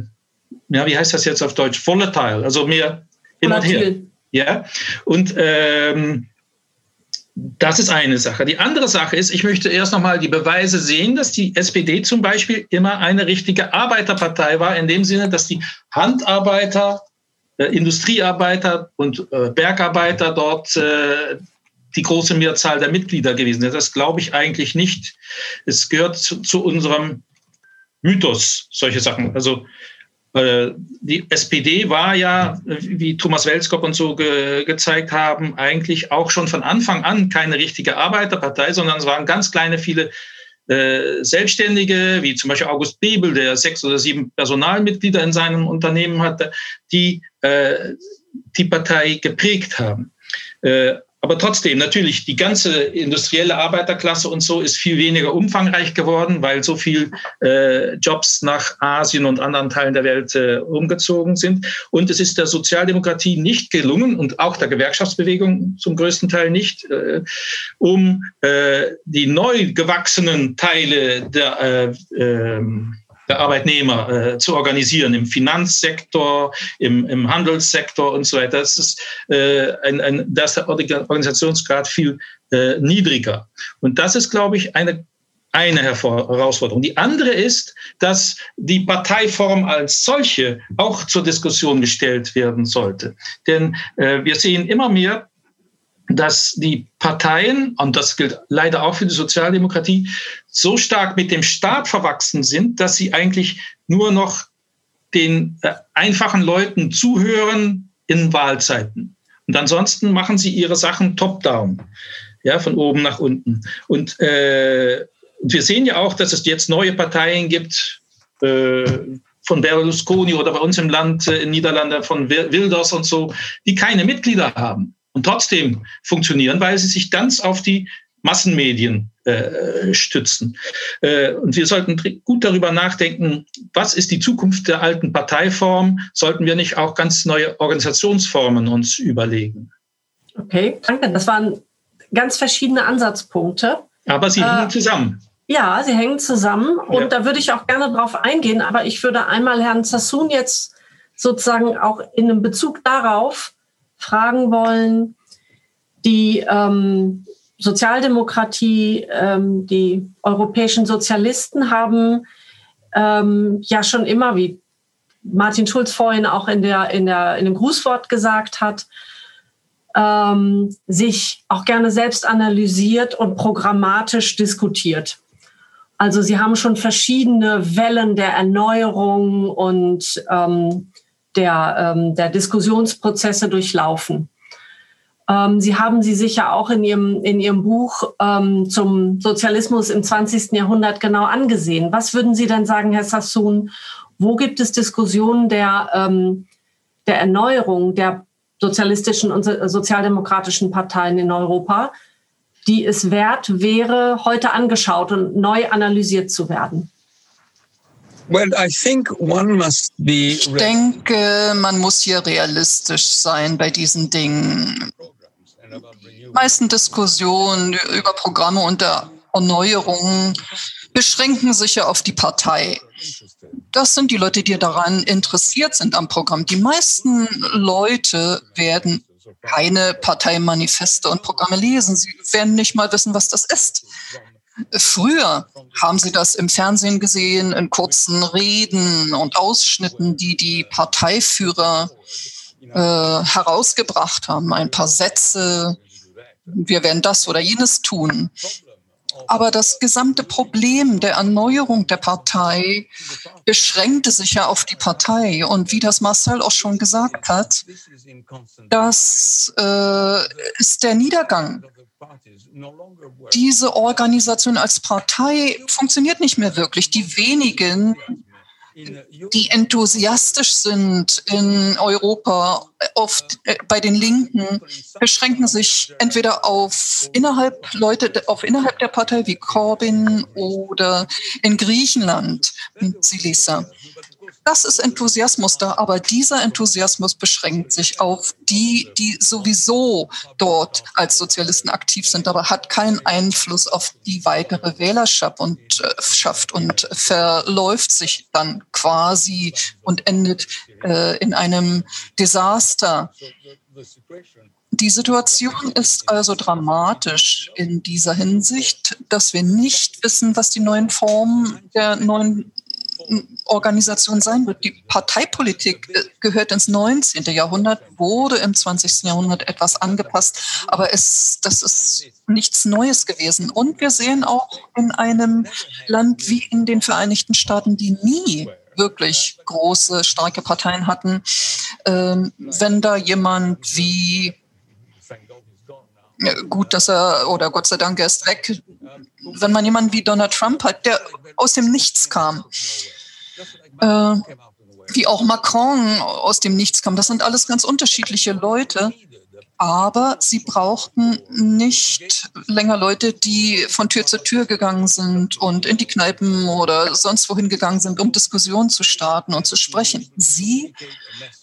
E: ja, wie heißt das jetzt auf Deutsch? Volatile, also mehr hin und her. Ja, und ähm, Das ist eine Sache. Die andere Sache ist, ich möchte erst nochmal die Beweise sehen, dass die SPD zum Beispiel immer eine richtige Arbeiterpartei war, in dem Sinne, dass die Handarbeiter, äh, Industriearbeiter und äh, Bergarbeiter dort äh, die große Mehrzahl der Mitglieder gewesen sind. Das glaube ich eigentlich nicht. Es gehört zu, zu unserem Mythos, solche Sachen. Also die SPD war ja, wie Thomas Welskop und so ge gezeigt haben, eigentlich auch schon von Anfang an keine richtige Arbeiterpartei, sondern es waren ganz kleine, viele äh, Selbstständige, wie zum Beispiel August Bebel, der sechs oder sieben Personalmitglieder in seinem Unternehmen hatte, die äh, die Partei geprägt haben. Äh, aber trotzdem, natürlich, die ganze industrielle Arbeiterklasse und so ist viel weniger umfangreich geworden, weil so viel äh, Jobs nach Asien und anderen Teilen der Welt äh, umgezogen sind. Und es ist der Sozialdemokratie nicht gelungen und auch der Gewerkschaftsbewegung zum größten Teil nicht, äh, um äh, die neu gewachsenen Teile der äh, äh, der Arbeitnehmer äh, zu organisieren, im Finanzsektor, im, im Handelssektor und so weiter. Das ist, äh, ein, ein, da ist der Organisationsgrad viel äh, niedriger. Und das ist, glaube ich, eine eine Herausforderung. Die andere ist, dass die Parteiform als solche auch zur Diskussion gestellt werden sollte. Denn äh, wir sehen immer mehr, dass die Parteien, und das gilt leider auch für die Sozialdemokratie, so stark mit dem Staat verwachsen sind, dass sie eigentlich nur noch den äh, einfachen Leuten zuhören in Wahlzeiten. Und ansonsten machen sie ihre Sachen top-down, ja, von oben nach unten. Und äh, wir sehen ja auch, dass es jetzt neue Parteien gibt, äh, von Berlusconi oder bei uns im Land äh, in Niederlande von Wilders und so, die keine Mitglieder haben und trotzdem funktionieren, weil sie sich ganz auf die Massenmedien äh, stützen. Äh, und wir sollten gut darüber nachdenken, was ist die Zukunft der alten Parteiform? Sollten wir nicht auch ganz neue Organisationsformen uns überlegen?
D: Okay, danke. Das waren ganz verschiedene Ansatzpunkte.
E: Aber sie äh, hängen zusammen.
D: Ja, sie hängen zusammen und ja. da würde ich auch gerne drauf eingehen. Aber ich würde einmal Herrn Sassoon jetzt sozusagen auch in einem Bezug darauf fragen wollen, die ähm, Sozialdemokratie, ähm, die europäischen Sozialisten haben ähm, ja schon immer, wie Martin Schulz vorhin auch in, der, in, der, in dem Grußwort gesagt hat, ähm, sich auch gerne selbst analysiert und programmatisch diskutiert. Also sie haben schon verschiedene Wellen der Erneuerung und ähm, der, ähm, der Diskussionsprozesse durchlaufen. Ähm, Sie haben sie sicher auch in Ihrem, in Ihrem Buch ähm, zum Sozialismus im 20. Jahrhundert genau angesehen. Was würden Sie denn sagen, Herr Sassoon? Wo gibt es Diskussionen der, ähm, der Erneuerung der sozialistischen und sozialdemokratischen Parteien in Europa, die es wert wäre, heute angeschaut und neu analysiert zu werden?
H: Ich denke, man muss hier realistisch sein bei diesen Dingen. Die meisten Diskussionen über Programme und der Erneuerung beschränken sich ja auf die Partei. Das sind die Leute, die daran interessiert sind am Programm. Die meisten Leute werden keine Parteimanifeste und Programme lesen. Sie werden nicht mal wissen, was das ist. Früher haben Sie das im Fernsehen gesehen, in kurzen Reden und Ausschnitten, die die Parteiführer äh, herausgebracht haben. Ein paar Sätze, wir werden das oder jenes tun. Aber das gesamte Problem der Erneuerung der Partei beschränkte sich ja auf die Partei. Und wie das Marcel auch schon gesagt hat, das äh, ist der Niedergang diese Organisation als Partei funktioniert nicht mehr wirklich. Die wenigen, die enthusiastisch sind in Europa, oft äh, bei den Linken, beschränken sich entweder auf innerhalb Leute, auf innerhalb der Partei wie Corbyn oder in Griechenland mit Silisa. Das ist Enthusiasmus da, aber dieser Enthusiasmus beschränkt sich auf die, die sowieso dort als Sozialisten aktiv sind, aber hat keinen Einfluss auf die weitere Wählerschaft und, äh, schafft und verläuft sich dann quasi und endet äh, in einem Desaster. Die Situation ist also dramatisch in dieser Hinsicht, dass wir nicht wissen, was die neuen Formen der neuen Organisation sein wird. Die Parteipolitik äh, gehört ins 19. Jahrhundert, wurde im 20. Jahrhundert etwas angepasst, aber es, das ist nichts Neues gewesen. Und wir sehen auch in einem Land wie in den Vereinigten Staaten, die nie wirklich große, starke Parteien hatten, ähm, wenn da jemand wie gut, dass er, oder Gott sei Dank, er ist weg. Wenn man jemanden wie Donald Trump hat, der aus dem Nichts kam, äh, wie auch Macron aus dem Nichts kam, das sind alles ganz unterschiedliche Leute. Aber sie brauchten nicht länger Leute, die von Tür zu Tür gegangen sind und in die Kneipen oder sonst wohin gegangen sind, um Diskussionen zu starten und zu sprechen. Sie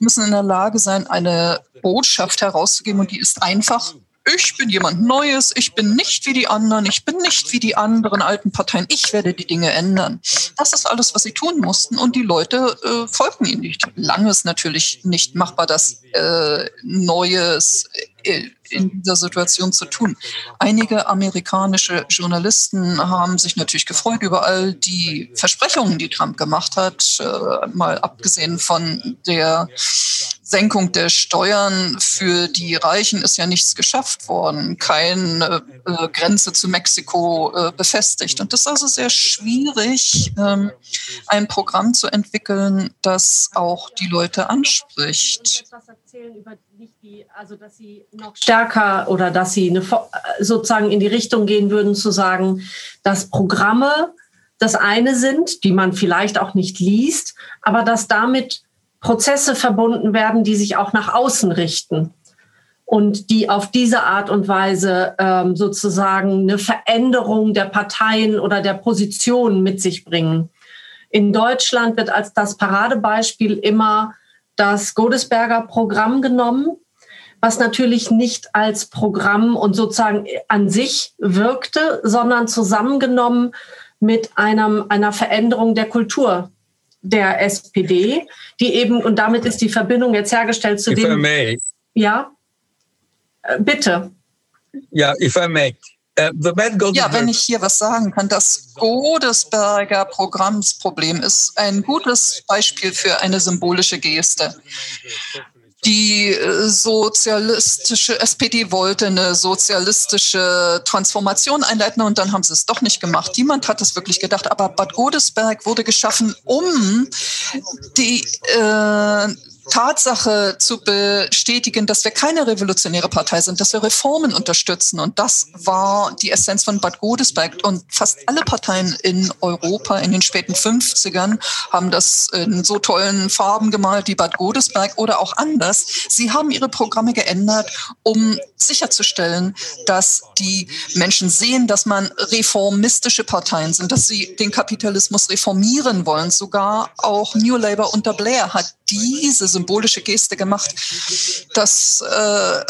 H: müssen in der Lage sein, eine Botschaft herauszugeben und die ist einfach ich bin jemand Neues, ich bin nicht wie die anderen, ich bin nicht wie die anderen alten Parteien, ich werde die Dinge ändern. Das ist alles, was sie tun mussten und die Leute äh, folgten ihnen nicht. Lange ist natürlich nicht machbar, dass äh, Neues äh, in dieser Situation zu tun. Einige amerikanische Journalisten haben sich natürlich gefreut über all die Versprechungen, die Trump gemacht hat, äh, mal abgesehen von der Senkung der Steuern für die Reichen ist ja nichts geschafft worden, keine äh, Grenze zu Mexiko äh, befestigt. Und das ist also sehr schwierig, ähm, ein Programm zu entwickeln, das auch die Leute anspricht.
D: noch stärker oder dass sie eine, sozusagen in die Richtung gehen würden, zu sagen, dass Programme das eine sind, die man vielleicht auch nicht liest, aber dass damit Prozesse verbunden werden, die sich auch nach außen richten und die auf diese Art und Weise ähm, sozusagen eine Veränderung der Parteien oder der Positionen mit sich bringen. In Deutschland wird als das Paradebeispiel immer das Godesberger Programm genommen, was natürlich nicht als Programm und sozusagen an sich wirkte, sondern zusammengenommen mit einem, einer Veränderung der Kultur der SPD, die eben, und damit ist die Verbindung jetzt hergestellt zu
F: if
D: dem.
F: I may.
D: Ja, äh, bitte.
F: Ja, if I may. The bad
H: ja, wenn ich hier was sagen kann, das Godesberger Programmsproblem ist ein gutes Beispiel für eine symbolische Geste die äh, sozialistische SPD wollte eine sozialistische Transformation einleiten und dann haben sie es doch nicht gemacht. Niemand hat es wirklich gedacht. Aber Bad Godesberg wurde geschaffen, um die äh, Tatsache zu bestätigen, dass wir keine revolutionäre Partei sind, dass wir Reformen unterstützen. Und das war die Essenz von Bad Godesberg. Und fast alle Parteien in Europa in den späten 50ern haben das in so tollen Farben gemalt wie Bad Godesberg oder auch anders. Sie haben ihre Programme geändert, um sicherzustellen, dass die Menschen sehen, dass man reformistische Parteien sind, dass sie den Kapitalismus reformieren wollen. Sogar auch New Labour unter Blair hat diese symbolische Geste gemacht. Das äh,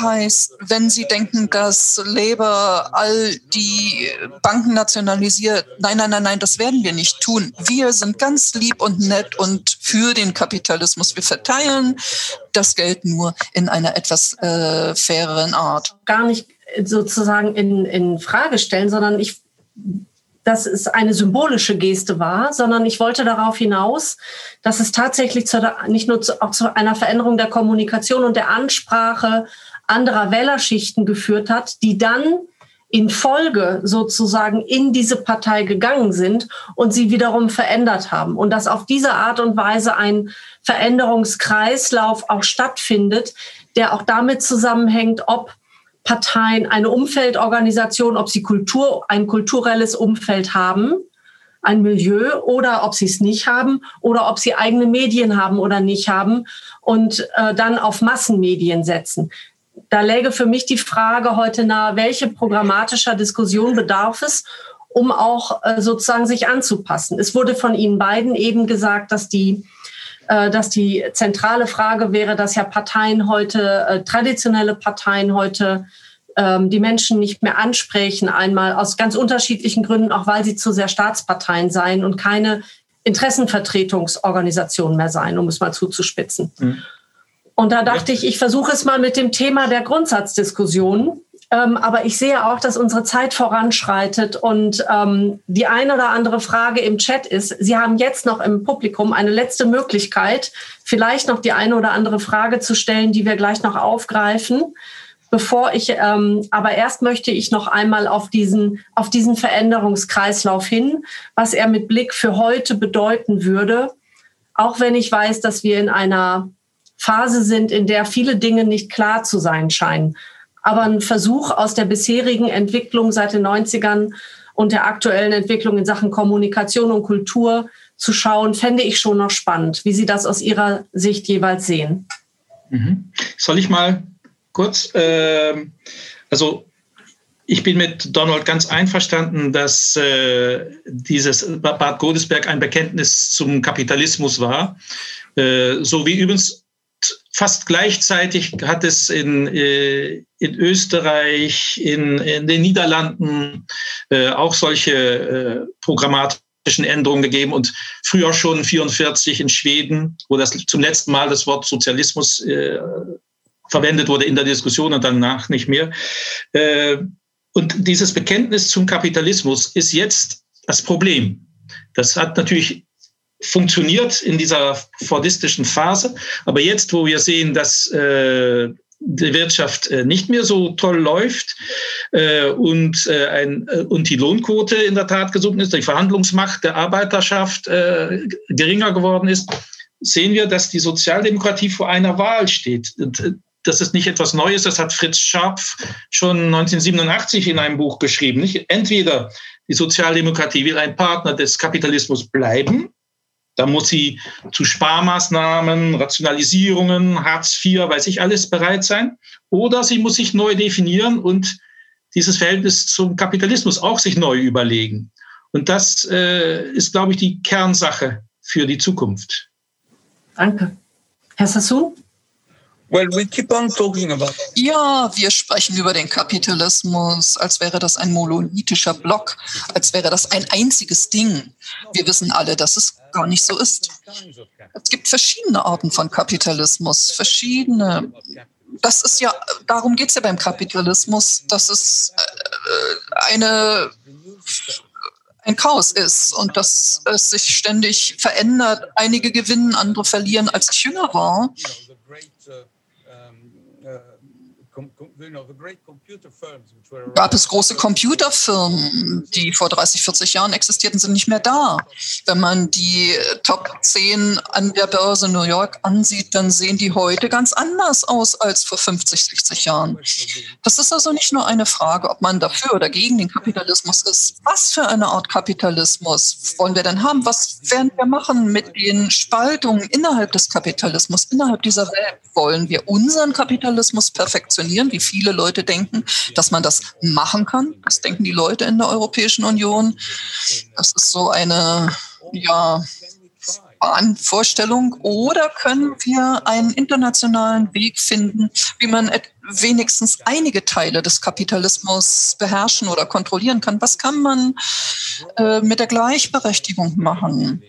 H: heißt, wenn Sie denken, dass Labour all die Banken nationalisiert, nein, nein, nein, nein, das werden wir nicht tun. Wir sind ganz lieb und nett und für den Kapitalismus. Wir verteilen das Geld nur in einer etwas äh, faireren Art.
D: Gar nicht sozusagen in, in Frage stellen, sondern ich dass es eine symbolische Geste war, sondern ich wollte darauf hinaus, dass es tatsächlich zu nicht nur zu, auch zu einer Veränderung der Kommunikation und der Ansprache anderer Wählerschichten geführt hat, die dann in Folge sozusagen in diese Partei gegangen sind und sie wiederum verändert haben. Und dass auf diese Art und Weise ein Veränderungskreislauf auch stattfindet, der auch damit zusammenhängt, ob Parteien eine Umfeldorganisation, ob sie Kultur, ein kulturelles Umfeld haben, ein Milieu oder ob sie es nicht haben oder ob sie eigene Medien haben oder nicht haben und äh, dann auf Massenmedien setzen. Da läge für mich die Frage heute nahe, welche programmatischer Diskussion bedarf es, um auch äh, sozusagen sich anzupassen. Es wurde von Ihnen beiden eben gesagt, dass die dass die zentrale Frage wäre, dass ja Parteien heute, äh, traditionelle Parteien heute ähm, die Menschen nicht mehr ansprechen, einmal aus ganz unterschiedlichen Gründen, auch weil sie zu sehr Staatsparteien seien und keine Interessenvertretungsorganisation mehr sein, um es mal zuzuspitzen. Mhm. Und da dachte ich, ich versuche es mal mit dem Thema der Grundsatzdiskussion. Ähm, aber ich sehe auch, dass unsere Zeit voranschreitet und ähm, die eine oder andere Frage im Chat ist, Sie haben jetzt noch im Publikum eine letzte Möglichkeit, vielleicht noch die eine oder andere Frage zu stellen, die wir gleich noch aufgreifen. Bevor ich, ähm, aber erst möchte ich noch einmal auf diesen, auf diesen Veränderungskreislauf hin, was er mit Blick für heute bedeuten würde. Auch wenn ich weiß, dass wir in einer Phase sind, in der viele Dinge nicht klar zu sein scheinen aber ein Versuch aus der bisherigen Entwicklung seit den 90ern und der aktuellen Entwicklung in Sachen Kommunikation und Kultur zu schauen, fände ich schon noch spannend, wie Sie das aus Ihrer Sicht jeweils sehen.
E: Mhm. Soll ich mal kurz, äh, also ich bin mit Donald ganz einverstanden, dass äh, dieses Bad Godesberg ein Bekenntnis zum Kapitalismus war, äh, so wie übrigens fast gleichzeitig hat es in, äh, in Österreich, in, in den Niederlanden äh, auch solche äh, programmatischen Änderungen gegeben und früher schon 44 in Schweden, wo das zum letzten Mal das Wort Sozialismus äh, verwendet wurde in der Diskussion und danach nicht mehr. Äh, und dieses Bekenntnis zum Kapitalismus ist jetzt das Problem. Das hat natürlich funktioniert in dieser fordistischen Phase. Aber jetzt, wo wir sehen, dass äh, die Wirtschaft äh, nicht mehr so toll läuft äh, und, äh, ein, äh, und die Lohnquote in der Tat gesunken ist, die Verhandlungsmacht der Arbeiterschaft äh, geringer geworden ist, sehen wir, dass die Sozialdemokratie vor einer Wahl steht. Äh, das ist nicht etwas Neues, das hat Fritz Scharpf schon 1987 in einem Buch geschrieben. Nicht? Entweder die Sozialdemokratie will ein Partner des Kapitalismus bleiben da muss sie zu Sparmaßnahmen, Rationalisierungen, Hartz IV, weiß ich alles bereit sein. Oder sie muss sich neu definieren und dieses Verhältnis zum Kapitalismus auch sich neu überlegen. Und das äh, ist, glaube ich, die Kernsache für die Zukunft.
D: Danke. Herr Sassoon?
H: Well, we keep on talking about ja, wir sprechen über den Kapitalismus, als wäre das ein monolithischer Block, als wäre das ein einziges Ding. Wir wissen alle, dass es gar nicht so ist. Es gibt verschiedene Arten von Kapitalismus, verschiedene. Das ist ja, darum geht es ja beim Kapitalismus, dass es äh, eine ein Chaos ist und dass es sich ständig verändert. Einige gewinnen, andere verlieren. Als ich jünger war, Gab es große Computerfirmen, die vor 30, 40 Jahren existierten, sind nicht mehr da. Wenn man die Top 10 an der Börse New York ansieht, dann sehen die heute ganz anders aus als vor 50, 60 Jahren. Das ist also nicht nur eine Frage, ob man dafür oder gegen den Kapitalismus ist. Was für eine Art Kapitalismus wollen wir denn haben? Was werden wir machen mit den Spaltungen innerhalb des Kapitalismus, innerhalb dieser Welt? Wollen wir unseren Kapitalismus perfektionieren? Funktionieren, wie viele Leute denken, dass man das machen kann. Das denken die Leute in der Europäischen Union. Das ist so eine, ja, Vorstellung oder können wir einen internationalen Weg finden, wie man wenigstens einige Teile des Kapitalismus beherrschen oder kontrollieren kann? Was kann man äh, mit der Gleichberechtigung machen?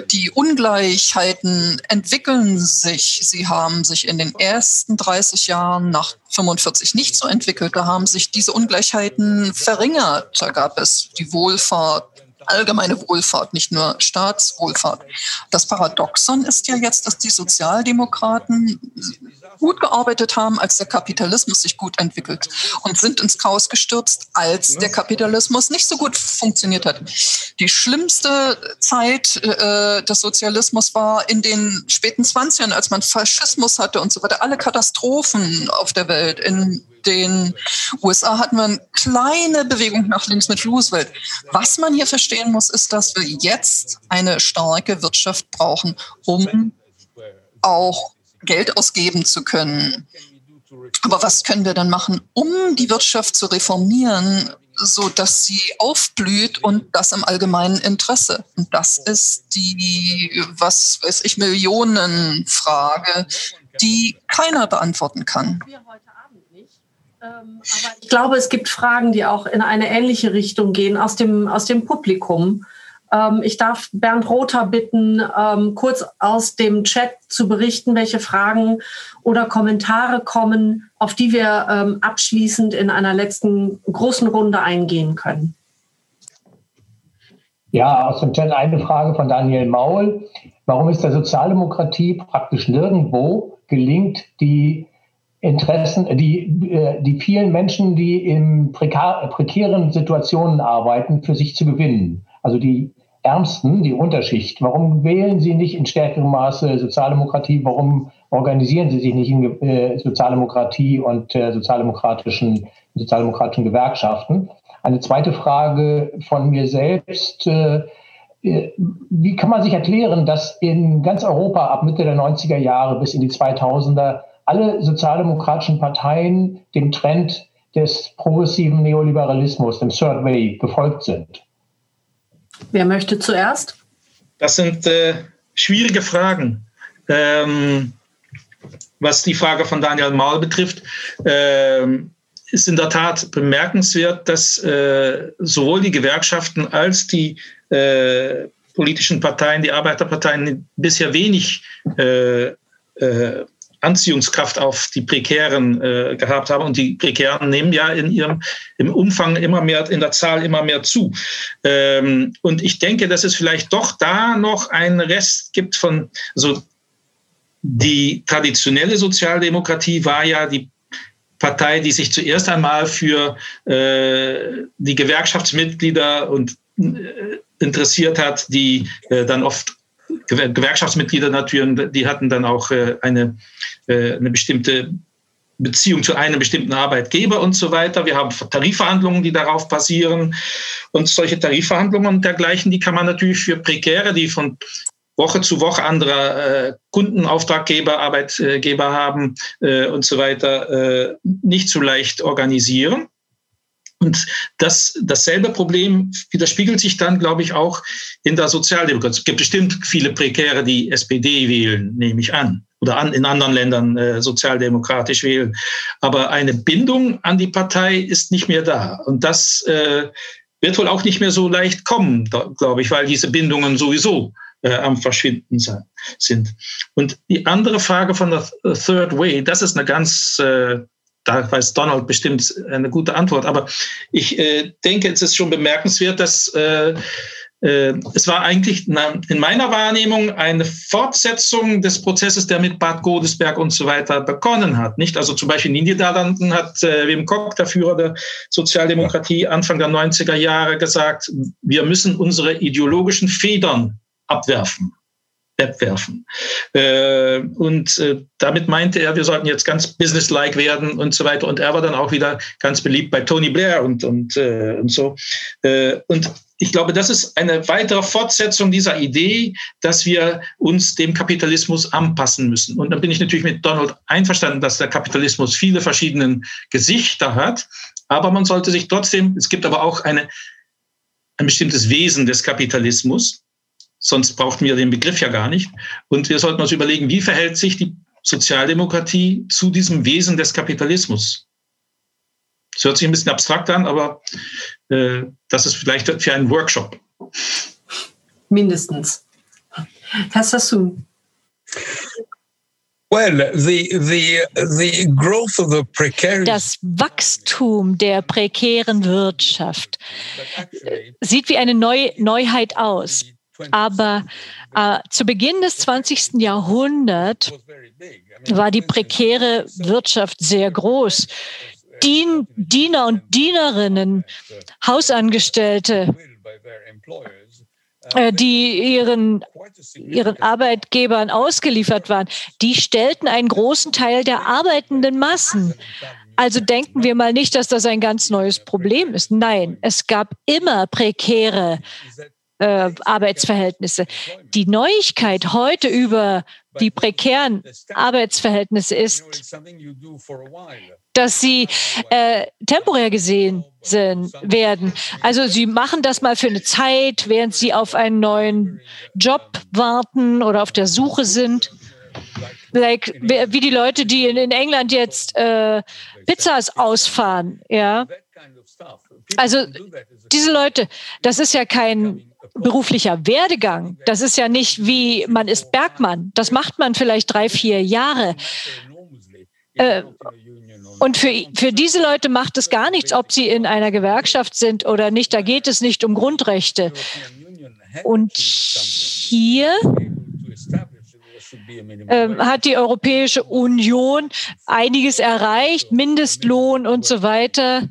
H: Die Ungleichheiten entwickeln sich. Sie haben sich in den ersten 30 Jahren nach 45 nicht so entwickelt. Da haben sich diese Ungleichheiten verringert. Da gab es die Wohlfahrt, allgemeine Wohlfahrt, nicht nur Staatswohlfahrt. Das Paradoxon ist ja jetzt, dass die Sozialdemokraten gut gearbeitet haben, als der Kapitalismus sich gut entwickelt und sind ins Chaos gestürzt, als der Kapitalismus nicht so gut funktioniert hat. Die schlimmste Zeit äh, des Sozialismus war in den späten 20ern, als man Faschismus hatte und so weiter. Alle Katastrophen auf der Welt. In den USA hatten wir eine kleine Bewegung nach links mit Roosevelt. Was man hier verstehen muss, ist, dass wir jetzt eine starke Wirtschaft brauchen, um auch Geld ausgeben zu können. Aber was können wir dann machen, um die Wirtschaft zu reformieren, so dass sie aufblüht und das im allgemeinen Interesse? Und das ist die, was weiß ich, Millionenfrage, die keiner beantworten kann.
D: Ich glaube, es gibt Fragen, die auch in eine ähnliche Richtung gehen aus dem, aus dem Publikum. Ähm, ich darf Bernd Rother bitten, ähm, kurz aus dem Chat zu berichten, welche Fragen oder Kommentare kommen, auf die wir ähm, abschließend in einer letzten großen Runde eingehen können.
B: Ja, aus dem Chat eine Frage von Daniel Maul. Warum ist der Sozialdemokratie praktisch nirgendwo gelingt, die Interessen, die, äh, die vielen Menschen, die in prekären Situationen arbeiten, für sich zu gewinnen? Also die Ärmsten, die Unterschicht. Warum wählen Sie nicht in stärkerem Maße Sozialdemokratie? Warum organisieren Sie sich nicht in äh, Sozialdemokratie und äh, sozialdemokratischen, sozialdemokratischen Gewerkschaften? Eine zweite Frage von mir selbst. Äh, äh wie kann man sich erklären, dass in ganz Europa ab Mitte der 90er Jahre bis in die 2000er alle sozialdemokratischen Parteien dem Trend des progressiven Neoliberalismus, dem Third Way, gefolgt sind?
D: Wer möchte zuerst?
E: Das sind äh, schwierige Fragen. Ähm, was die Frage von Daniel Maul betrifft, ähm, ist in der Tat bemerkenswert, dass äh, sowohl die Gewerkschaften als die äh, politischen Parteien, die Arbeiterparteien bisher wenig äh, äh Anziehungskraft auf die Prekären äh, gehabt haben. Und die Prekären nehmen ja in ihrem im Umfang immer mehr, in der Zahl immer mehr zu. Ähm, und ich denke, dass es vielleicht doch da noch einen Rest gibt von, also die traditionelle Sozialdemokratie war ja die Partei, die sich zuerst einmal für äh, die Gewerkschaftsmitglieder und äh, interessiert hat, die äh, dann oft Gewerkschaftsmitglieder natürlich, die hatten dann auch äh, eine, äh, eine bestimmte Beziehung zu einem bestimmten Arbeitgeber und so weiter. Wir haben Tarifverhandlungen, die darauf basieren. Und solche Tarifverhandlungen und dergleichen, die kann man natürlich für Prekäre, die von Woche zu Woche andere äh, Kunden, Auftraggeber, Arbeitgeber haben äh, und so weiter, äh, nicht so leicht organisieren. Und das, dasselbe Problem widerspiegelt sich dann, glaube ich, auch in der Sozialdemokratie. Es gibt bestimmt viele Prekäre, die SPD wählen, nehme ich an, oder an, in anderen Ländern äh, sozialdemokratisch wählen. Aber eine Bindung an die Partei ist nicht mehr da. Und das äh, wird wohl auch nicht mehr so leicht kommen, glaube ich, weil diese Bindungen sowieso äh, am Verschwinden sein, sind. Und die andere Frage von der Third Way, das ist eine ganz äh, da weiß Donald bestimmt eine gute Antwort. Aber ich äh, denke, es ist schon bemerkenswert, dass äh, äh, es war eigentlich in meiner Wahrnehmung eine Fortsetzung des Prozesses, der mit Bad Godesberg und so weiter begonnen hat. Nicht? Also zum Beispiel in den Niederlanden hat äh, Wim Kok, der Führer der Sozialdemokratie, Anfang der 90er Jahre gesagt, wir müssen unsere ideologischen Federn abwerfen wegwerfen. Äh, und äh, damit meinte er, wir sollten jetzt ganz businesslike werden und so weiter. Und er war dann auch wieder ganz beliebt bei Tony Blair und, und, äh, und so. Und ich glaube, das ist eine weitere Fortsetzung dieser Idee, dass wir uns dem Kapitalismus anpassen müssen. Und dann bin ich natürlich mit Donald einverstanden, dass der Kapitalismus viele verschiedene Gesichter hat. Aber man sollte sich trotzdem, es gibt aber auch eine, ein bestimmtes Wesen des Kapitalismus. Sonst brauchten wir den Begriff ja gar nicht. Und wir sollten uns überlegen, wie verhält sich die Sozialdemokratie zu diesem Wesen des Kapitalismus? Das hört sich ein bisschen abstrakt an, aber äh, das ist vielleicht für einen Workshop.
D: Mindestens. Herr Sassoon.
F: Well, the, the, the growth of the precarious
G: das Wachstum der prekären Wirtschaft sieht wie eine Neu Neuheit aus. Aber äh, zu Beginn des 20. Jahrhunderts war die prekäre Wirtschaft sehr groß. Dien, Diener und Dienerinnen, Hausangestellte, äh, die ihren, ihren Arbeitgebern ausgeliefert waren, die stellten einen großen Teil der arbeitenden Massen. Also denken wir mal nicht, dass das ein ganz neues Problem ist. Nein, es gab immer prekäre äh, Arbeitsverhältnisse. Die Neuigkeit heute über die prekären Arbeitsverhältnisse ist, dass sie äh, temporär gesehen sind, werden. Also sie machen das mal für eine Zeit, während sie auf einen neuen Job warten oder auf der Suche sind. Like, wie die Leute, die in, England jetzt äh, Pizzas ausfahren, ja. Also diese Leute, das ist ja kein beruflicher Werdegang. Das ist ja nicht wie man ist Bergmann. Das macht man vielleicht drei, vier Jahre. Äh, und für, für diese Leute macht es gar nichts, ob sie in einer Gewerkschaft sind oder nicht. Da geht es nicht um Grundrechte. Und hier ähm, hat die Europäische Union einiges erreicht, Mindestlohn und so weiter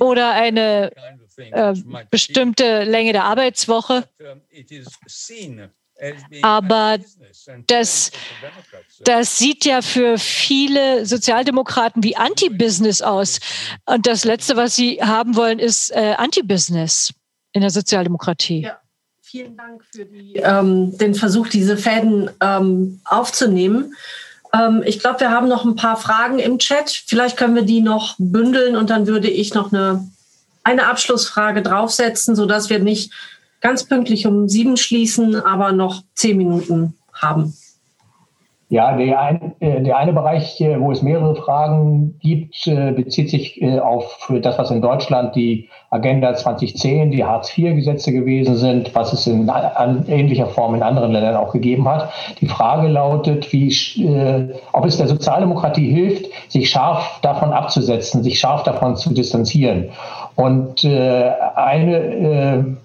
G: oder eine äh, bestimmte Länge der Arbeitswoche. Aber das, das sieht ja für viele Sozialdemokraten wie Anti-Business aus. Und das Letzte, was sie haben wollen, ist äh, Anti-Business in der Sozialdemokratie. Ja.
D: Vielen Dank für die, ähm, den Versuch, diese Fäden ähm, aufzunehmen. Ähm, ich glaube, wir haben noch ein paar Fragen im Chat. Vielleicht können wir die noch bündeln und dann würde ich noch eine, eine Abschlussfrage draufsetzen, sodass wir nicht ganz pünktlich um sieben schließen, aber noch zehn Minuten haben.
B: Ja, der, ein, äh, der eine Bereich, äh, wo es mehrere Fragen gibt, äh, bezieht sich auf das, was in Deutschland die Agenda 2010, die Hartz-IV-Gesetze gewesen sind, was es in ähnlicher Form in anderen Ländern auch gegeben hat. Die Frage lautet, wie, ob es der Sozialdemokratie hilft, sich scharf davon abzusetzen, sich scharf davon zu distanzieren. Und eine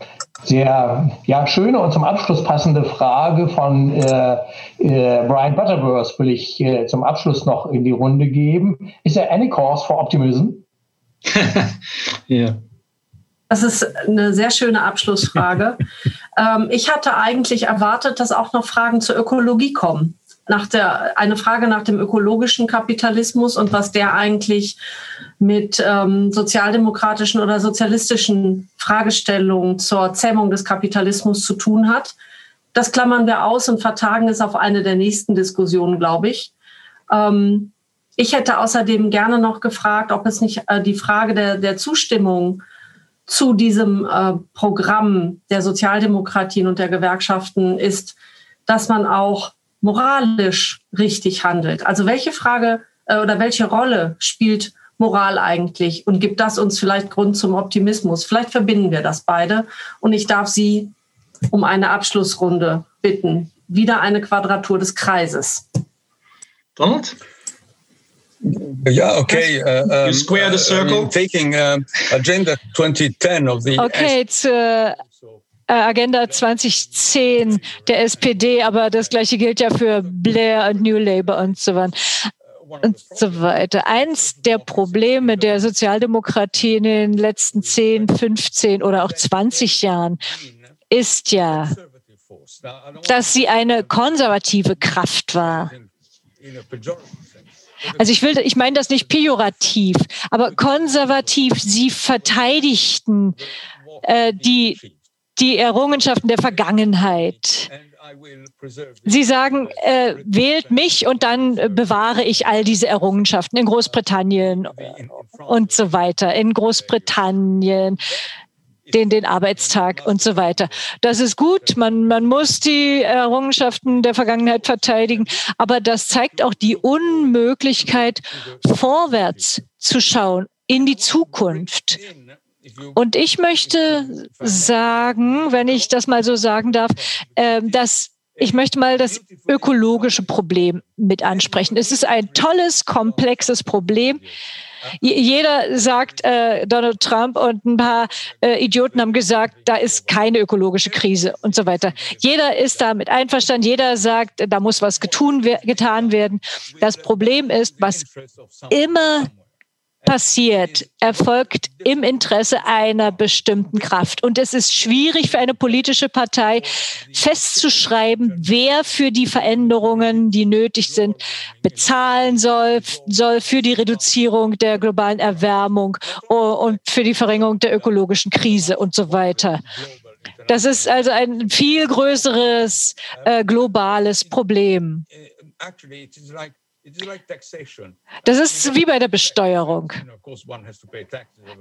B: sehr ja, schöne und zum Abschluss passende Frage von äh, äh, Brian Butterworth will ich äh, zum Abschluss noch in die Runde geben. Is there any cause for optimism?
D: ja. Das ist eine sehr schöne Abschlussfrage. ähm, ich hatte eigentlich erwartet, dass auch noch Fragen zur Ökologie kommen nach der, eine Frage nach dem ökologischen Kapitalismus und was der eigentlich mit ähm, sozialdemokratischen oder sozialistischen Fragestellungen zur Zähmung des Kapitalismus zu tun hat. Das klammern wir aus und vertagen es auf eine der nächsten Diskussionen, glaube ich. Ähm, ich hätte außerdem gerne noch gefragt, ob es nicht äh, die Frage der, der Zustimmung zu diesem äh, Programm der Sozialdemokratien und der Gewerkschaften ist, dass man auch moralisch richtig handelt. Also welche Frage äh, oder welche Rolle spielt Moral eigentlich und gibt das uns vielleicht Grund zum Optimismus? Vielleicht verbinden wir das beide und ich darf Sie um eine Abschlussrunde bitten. Wieder eine Quadratur des Kreises.
E: Donald?
F: Yeah, okay. Uh, um,
E: you square the circle.
F: Uh, taking uh, Agenda 2010 of the.
G: Okay, zur äh, Agenda 2010 der SPD, aber das gleiche gilt ja für Blair und New Labour und so weiter. Und so weiter. Eins der Probleme der Sozialdemokratie in den letzten 10, 15 oder auch 20 Jahren ist ja, dass sie eine konservative Kraft war. Also ich will, ich meine das nicht pejorativ, aber konservativ. Sie verteidigten äh, die die Errungenschaften der Vergangenheit. Sie sagen, äh, wählt mich und dann bewahre ich all diese Errungenschaften in Großbritannien und so weiter. In Großbritannien, den, den Arbeitstag und so weiter. Das ist gut, man, man muss die Errungenschaften der Vergangenheit verteidigen, aber das zeigt auch die Unmöglichkeit, vorwärts zu schauen in die Zukunft. Und ich möchte sagen, wenn ich das mal so sagen darf, äh, dass ich möchte mal das ökologische Problem mit ansprechen. Es ist ein tolles, komplexes Problem. Jeder sagt, äh, Donald Trump und ein paar äh, Idioten haben gesagt, da ist keine ökologische Krise und so weiter. Jeder ist damit einverstanden. Jeder sagt, da muss was getun, getan werden. Das Problem ist, was immer passiert, erfolgt im Interesse einer bestimmten Kraft. Und es ist schwierig für eine politische Partei festzuschreiben, wer für die Veränderungen, die nötig sind, bezahlen soll, soll für die Reduzierung der globalen Erwärmung und für die Verringerung der ökologischen Krise und so weiter. Das ist also ein viel größeres äh, globales Problem. Das ist wie bei der Besteuerung.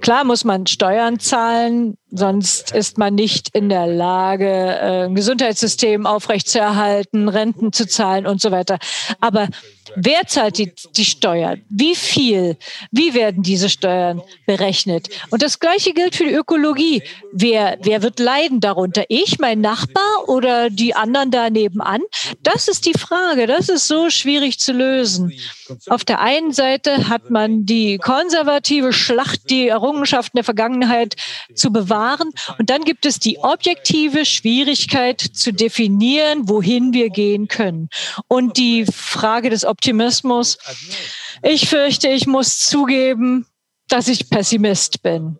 G: Klar muss man Steuern zahlen, sonst ist man nicht in der Lage, äh, ein Gesundheitssystem aufrechtzuerhalten, Renten zu zahlen und so weiter. Aber Wer zahlt die, die Steuern? Wie viel? Wie werden diese Steuern berechnet? Und das Gleiche gilt für die Ökologie. Wer, wer wird leiden darunter? Ich, mein Nachbar oder die anderen da nebenan? Das ist die Frage. Das ist so schwierig zu lösen. Auf der einen Seite hat man die konservative Schlacht, die Errungenschaften der Vergangenheit zu bewahren. Und dann gibt es die objektive Schwierigkeit zu definieren, wohin wir gehen können. Und die Frage des Optimismus. Ich fürchte, ich muss zugeben, dass ich Pessimist bin.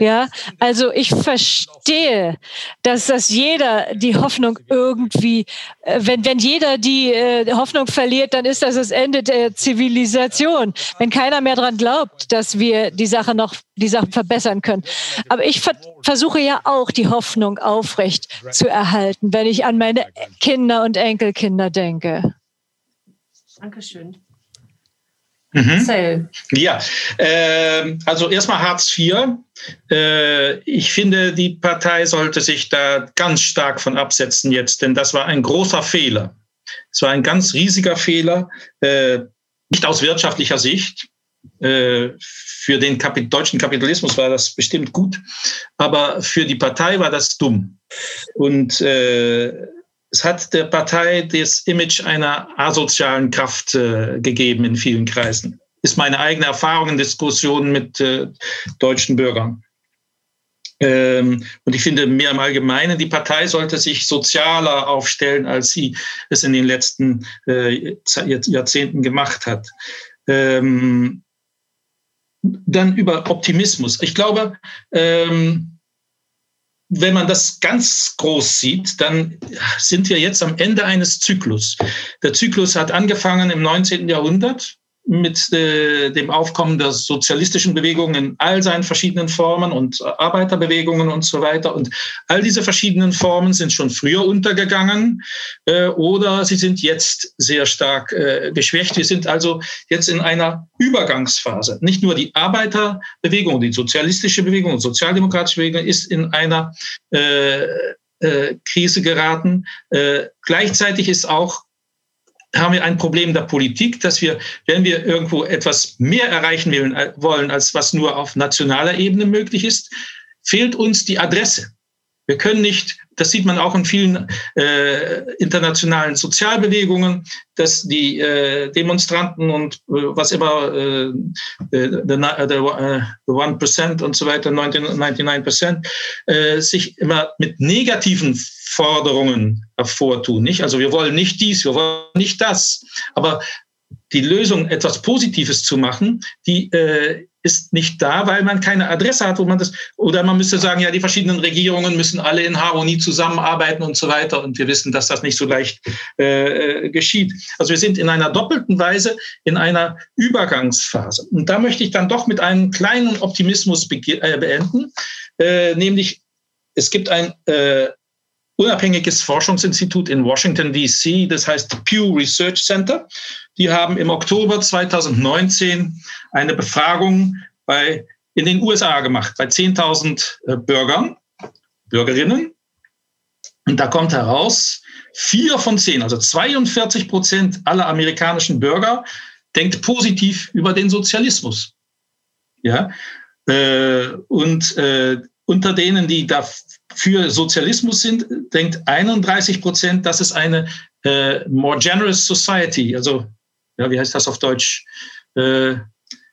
G: Ja, also ich verstehe, dass das jeder die Hoffnung irgendwie, äh, wenn, wenn jeder die äh, Hoffnung verliert, dann ist das das Ende der Zivilisation. Wenn keiner mehr daran glaubt, dass wir die Sache noch, die Sachen verbessern können. Aber ich ver versuche ja auch die Hoffnung aufrecht zu erhalten, wenn ich an meine Kinder und Enkelkinder denke.
D: Dankeschön.
E: Mhm. Ja, äh, also erstmal Hartz IV. Äh, ich finde, die Partei sollte sich da ganz stark von absetzen jetzt, denn das war ein großer Fehler. Es war ein ganz riesiger Fehler, äh, nicht aus wirtschaftlicher Sicht. Äh, für den Kapit deutschen Kapitalismus war das bestimmt gut, aber für die Partei war das dumm. Und äh, es hat der Partei das Image einer asozialen Kraft äh, gegeben in vielen Kreisen. Ist meine eigene Erfahrung in Diskussionen mit äh, deutschen Bürgern. Ähm, und ich finde mehr im Allgemeinen, die Partei sollte sich sozialer aufstellen, als sie es in den letzten äh, Jahrzehnten gemacht hat. Ähm, dann über Optimismus. Ich glaube, ähm, wenn man das ganz groß sieht, dann sind wir jetzt am Ende eines Zyklus. Der Zyklus hat angefangen im 19. Jahrhundert mit äh, dem Aufkommen der sozialistischen Bewegungen in all seinen verschiedenen Formen und Arbeiterbewegungen und so weiter. Und all diese verschiedenen Formen sind schon früher untergegangen äh, oder sie sind jetzt sehr stark äh, geschwächt. Wir sind also jetzt in einer Übergangsphase. Nicht nur die Arbeiterbewegung, die sozialistische Bewegung und sozialdemokratische Bewegung ist in einer äh, äh, Krise geraten. Äh, gleichzeitig ist auch haben wir ein Problem der Politik, dass wir, wenn wir irgendwo etwas mehr erreichen wollen, als was nur auf nationaler Ebene möglich ist, fehlt uns die Adresse. Wir können nicht, das sieht man auch in vielen äh, internationalen Sozialbewegungen, dass die äh, Demonstranten und äh, was immer, äh, äh the, the, the One Percent und so weiter, 99 Prozent, äh, sich immer mit negativen Forderungen hervortun. Nicht? Also wir wollen nicht dies, wir wollen nicht das. Aber die Lösung, etwas Positives zu machen, die äh, ist nicht da, weil man keine Adresse hat, wo man das, oder man müsste sagen, ja, die verschiedenen Regierungen müssen alle in Harmonie zusammenarbeiten und so weiter. Und wir wissen, dass das nicht so leicht äh, äh geschieht. Also wir sind in einer doppelten Weise in einer Übergangsphase. Und da möchte ich dann doch mit einem kleinen Optimismus äh, beenden, äh, nämlich es gibt ein äh, unabhängiges Forschungsinstitut in Washington, DC, das heißt Pew Research Center. Die haben im Oktober 2019 eine Befragung bei, in den USA gemacht, bei 10.000 äh, Bürgern, Bürgerinnen. Und da kommt heraus, vier von zehn, also 42 Prozent aller amerikanischen Bürger denkt positiv über den Sozialismus. Ja, äh, und äh, unter denen, die da für Sozialismus sind, denkt 31 Prozent, dass es eine äh, more generous society, also ja, wie heißt das auf Deutsch, äh,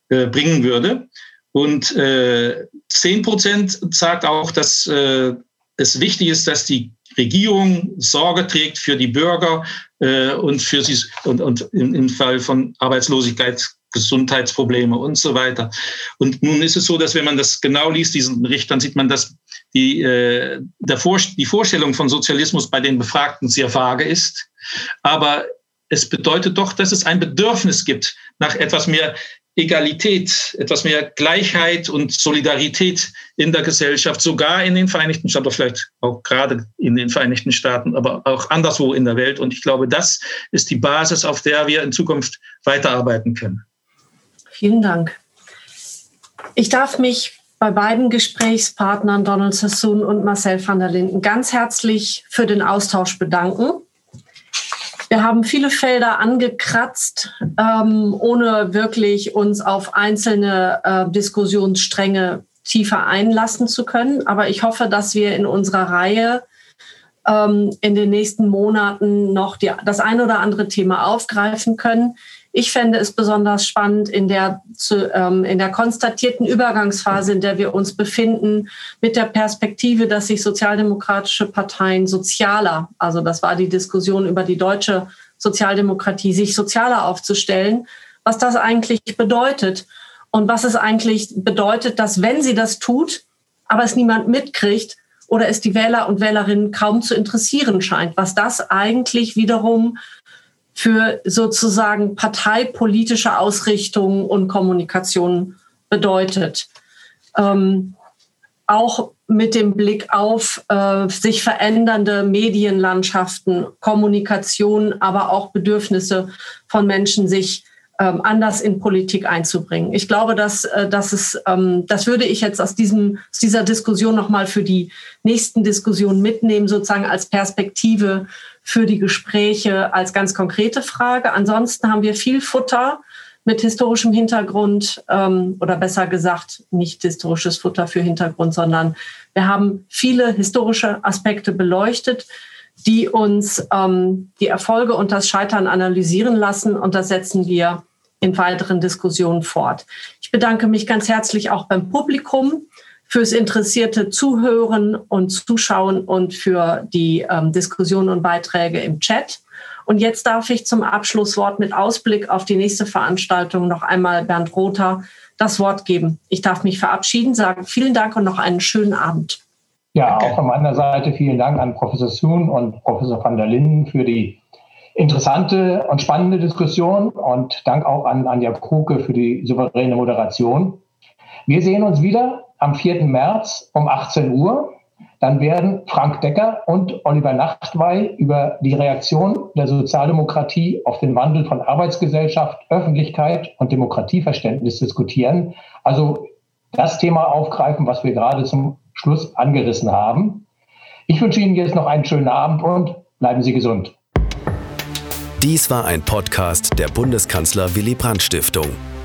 E: äh, bringen würde. Und äh, 10 Prozent sagt auch, dass äh, es wichtig ist, dass die Regierung Sorge trägt für die Bürger äh, und für sie und, und im, im Fall von Arbeitslosigkeit Gesundheitsprobleme und so weiter. Und nun ist es so, dass wenn man das genau liest, diesen Bericht, dann sieht man, dass die, äh, der Vor die Vorstellung von Sozialismus bei den Befragten sehr vage ist. Aber es bedeutet doch, dass es ein Bedürfnis gibt nach etwas mehr Egalität, etwas mehr Gleichheit und Solidarität in der Gesellschaft, sogar in den Vereinigten Staaten, vielleicht auch gerade in den Vereinigten Staaten, aber auch anderswo in der Welt. Und ich glaube, das ist die Basis, auf der wir in Zukunft weiterarbeiten können.
D: Vielen Dank. Ich darf mich bei beiden Gesprächspartnern Donald Sassoon und Marcel van der Linden ganz herzlich für den Austausch bedanken. Wir haben viele Felder angekratzt, ähm, ohne wirklich uns auf einzelne äh, Diskussionsstränge tiefer einlassen zu können. Aber ich hoffe, dass wir in unserer Reihe ähm, in den nächsten Monaten noch die, das ein oder andere Thema aufgreifen können. Ich fände es besonders spannend in der, zu, ähm, in der konstatierten Übergangsphase, in der wir uns befinden, mit der Perspektive, dass sich sozialdemokratische Parteien sozialer, also das war die Diskussion über die deutsche Sozialdemokratie, sich sozialer aufzustellen, was das eigentlich bedeutet. Und was es eigentlich bedeutet, dass wenn sie das tut, aber es niemand mitkriegt oder es die Wähler und Wählerinnen kaum zu interessieren scheint, was das eigentlich wiederum für sozusagen parteipolitische Ausrichtungen und Kommunikation bedeutet. Ähm, auch mit dem Blick auf äh, sich verändernde Medienlandschaften, Kommunikation, aber auch Bedürfnisse von Menschen, sich ähm, anders in Politik einzubringen. Ich glaube, dass, äh, dass es, ähm, das würde ich jetzt aus, diesem, aus dieser Diskussion nochmal für die nächsten Diskussionen mitnehmen, sozusagen als Perspektive für die Gespräche als ganz konkrete Frage. Ansonsten haben wir viel Futter mit historischem Hintergrund ähm, oder besser gesagt nicht historisches Futter für Hintergrund, sondern wir haben viele historische Aspekte beleuchtet, die uns ähm, die Erfolge und das Scheitern analysieren lassen und das setzen wir in weiteren Diskussionen fort. Ich bedanke mich ganz herzlich auch beim Publikum fürs interessierte Zuhören und Zuschauen und für die ähm, Diskussionen und Beiträge im Chat. Und jetzt darf ich zum Abschlusswort mit Ausblick auf die nächste Veranstaltung noch einmal Bernd Rother das Wort geben. Ich darf mich verabschieden, sagen vielen Dank und noch einen schönen Abend.
B: Ja, auch von meiner Seite vielen Dank an Professor Soon und Professor van der Linden für die interessante und spannende Diskussion und Dank auch an Anja Kruke für die souveräne Moderation. Wir sehen uns wieder am 4. März um 18 Uhr. Dann werden Frank Decker und Oliver Nachtwey über die Reaktion der Sozialdemokratie auf den Wandel von Arbeitsgesellschaft, Öffentlichkeit und Demokratieverständnis diskutieren. Also das Thema aufgreifen, was wir gerade zum Schluss angerissen haben. Ich wünsche Ihnen jetzt noch einen schönen Abend und bleiben Sie gesund.
A: Dies war ein Podcast der Bundeskanzler Willy Brandt Stiftung.